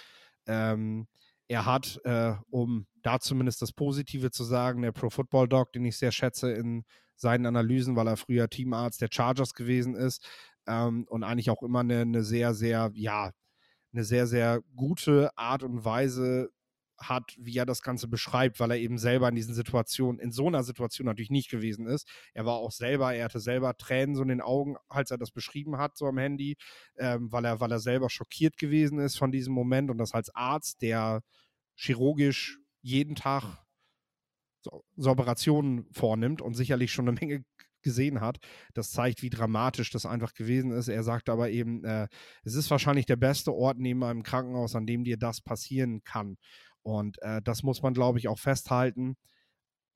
Ähm, er hat, äh, um da zumindest das Positive zu sagen, der Pro Football Dog, den ich sehr schätze in seinen Analysen, weil er früher Teamarzt der Chargers gewesen ist, ähm, und eigentlich auch immer eine, eine sehr, sehr, ja, eine sehr, sehr gute Art und Weise hat, wie er das Ganze beschreibt, weil er eben selber in diesen Situationen, in so einer Situation natürlich nicht gewesen ist. Er war auch selber, er hatte selber Tränen so in den Augen, als er das beschrieben hat, so am Handy, ähm, weil, er, weil er selber schockiert gewesen ist von diesem Moment und das als Arzt, der chirurgisch jeden Tag so, so Operationen vornimmt und sicherlich schon eine Menge gesehen hat. Das zeigt, wie dramatisch das einfach gewesen ist. Er sagt aber eben, äh, es ist wahrscheinlich der beste Ort neben einem Krankenhaus, an dem dir das passieren kann. Und äh, das muss man, glaube ich, auch festhalten.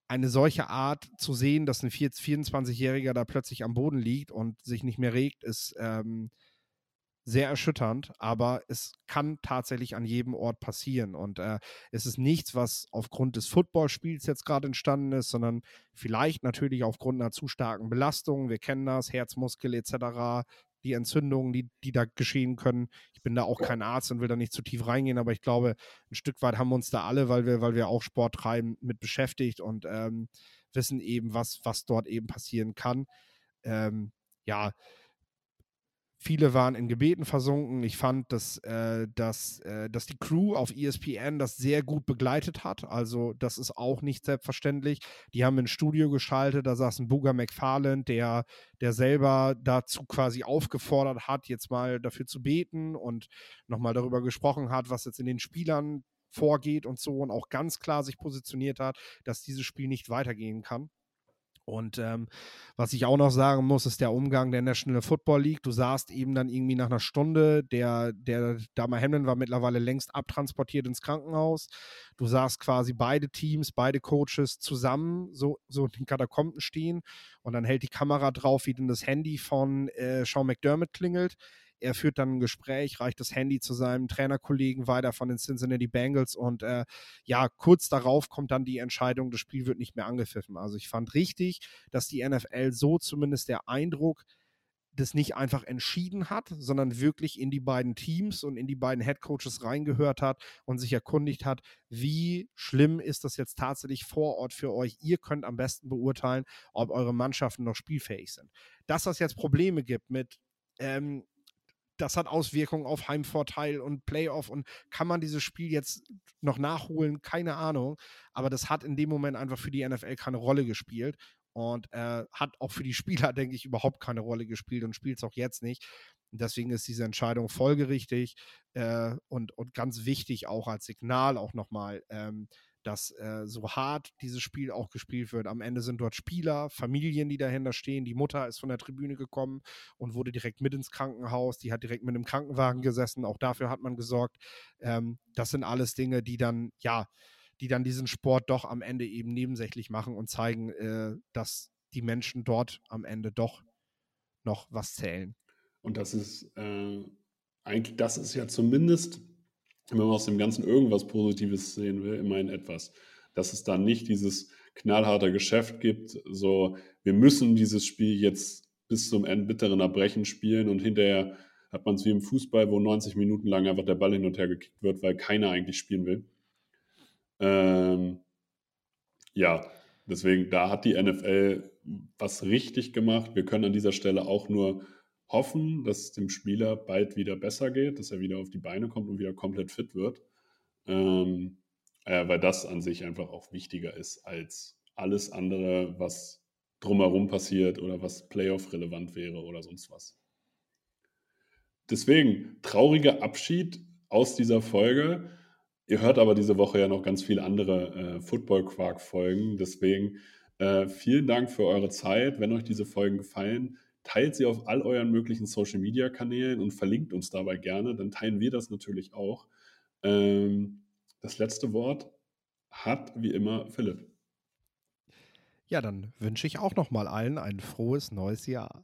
Eine solche Art zu sehen, dass ein 24-Jähriger da plötzlich am Boden liegt und sich nicht mehr regt, ist ähm, sehr erschütternd, aber es kann tatsächlich an jedem Ort passieren. Und äh, es ist nichts, was aufgrund des Footballspiels jetzt gerade entstanden ist, sondern vielleicht natürlich aufgrund einer zu starken Belastung. Wir kennen das, Herzmuskel etc., die Entzündungen, die, die da geschehen können. Ich bin da auch kein Arzt und will da nicht zu tief reingehen, aber ich glaube, ein Stück weit haben wir uns da alle, weil wir, weil wir auch Sport treiben, mit beschäftigt und ähm, wissen eben, was, was dort eben passieren kann. Ähm, ja, Viele waren in Gebeten versunken. Ich fand, dass, äh, dass, äh, dass die Crew auf ESPN das sehr gut begleitet hat. Also, das ist auch nicht selbstverständlich. Die haben ein Studio geschaltet, da saß ein Booger McFarland, der, der selber dazu quasi aufgefordert hat, jetzt mal dafür zu beten und nochmal darüber gesprochen hat, was jetzt in den Spielern vorgeht und so und auch ganz klar sich positioniert hat, dass dieses Spiel nicht weitergehen kann. Und ähm, was ich auch noch sagen muss, ist der Umgang der National Football League. Du sahst eben dann irgendwie nach einer Stunde, der, der Dama Hamlin war mittlerweile längst abtransportiert ins Krankenhaus. Du sahst quasi beide Teams, beide Coaches zusammen so, so in den Katakomben stehen und dann hält die Kamera drauf, wie denn das Handy von äh, Sean McDermott klingelt. Er führt dann ein Gespräch, reicht das Handy zu seinem Trainerkollegen weiter von den Cincinnati Bengals und äh, ja, kurz darauf kommt dann die Entscheidung, das Spiel wird nicht mehr angepfiffen. Also ich fand richtig, dass die NFL so zumindest der Eindruck das nicht einfach entschieden hat, sondern wirklich in die beiden Teams und in die beiden Headcoaches reingehört hat und sich erkundigt hat, wie schlimm ist das jetzt tatsächlich vor Ort für euch. Ihr könnt am besten beurteilen, ob eure Mannschaften noch spielfähig sind. Dass das jetzt Probleme gibt mit ähm, das hat Auswirkungen auf Heimvorteil und Playoff und kann man dieses Spiel jetzt noch nachholen? Keine Ahnung. Aber das hat in dem Moment einfach für die NFL keine Rolle gespielt und äh, hat auch für die Spieler, denke ich, überhaupt keine Rolle gespielt und spielt es auch jetzt nicht. Deswegen ist diese Entscheidung folgerichtig äh, und, und ganz wichtig auch als Signal auch nochmal. Ähm, dass äh, so hart dieses Spiel auch gespielt wird. Am Ende sind dort Spieler, Familien, die dahinter stehen. Die Mutter ist von der Tribüne gekommen und wurde direkt mit ins Krankenhaus. Die hat direkt mit einem Krankenwagen gesessen. Auch dafür hat man gesorgt. Ähm, das sind alles Dinge, die dann, ja, die dann diesen Sport doch am Ende eben nebensächlich machen und zeigen, äh, dass die Menschen dort am Ende doch noch was zählen. Und das ist äh, eigentlich, das ist ja zumindest wenn man aus dem Ganzen irgendwas Positives sehen will, immerhin etwas. Dass es da nicht dieses knallharte Geschäft gibt, so wir müssen dieses Spiel jetzt bis zum bitteren Erbrechen spielen und hinterher hat man es wie im Fußball, wo 90 Minuten lang einfach der Ball hin und her gekickt wird, weil keiner eigentlich spielen will. Ähm, ja, deswegen, da hat die NFL was richtig gemacht. Wir können an dieser Stelle auch nur hoffen, dass es dem Spieler bald wieder besser geht, dass er wieder auf die Beine kommt und wieder komplett fit wird. Ähm, äh, weil das an sich einfach auch wichtiger ist als alles andere, was drumherum passiert oder was Playoff-relevant wäre oder sonst was. Deswegen, trauriger Abschied aus dieser Folge. Ihr hört aber diese Woche ja noch ganz viele andere äh, Football-Quark-Folgen. Deswegen äh, vielen Dank für eure Zeit. Wenn euch diese Folgen gefallen, teilt sie auf all euren möglichen Social-Media-Kanälen und verlinkt uns dabei gerne. Dann teilen wir das natürlich auch. Ähm, das letzte Wort hat wie immer Philipp. Ja, dann wünsche ich auch noch mal allen ein frohes neues Jahr.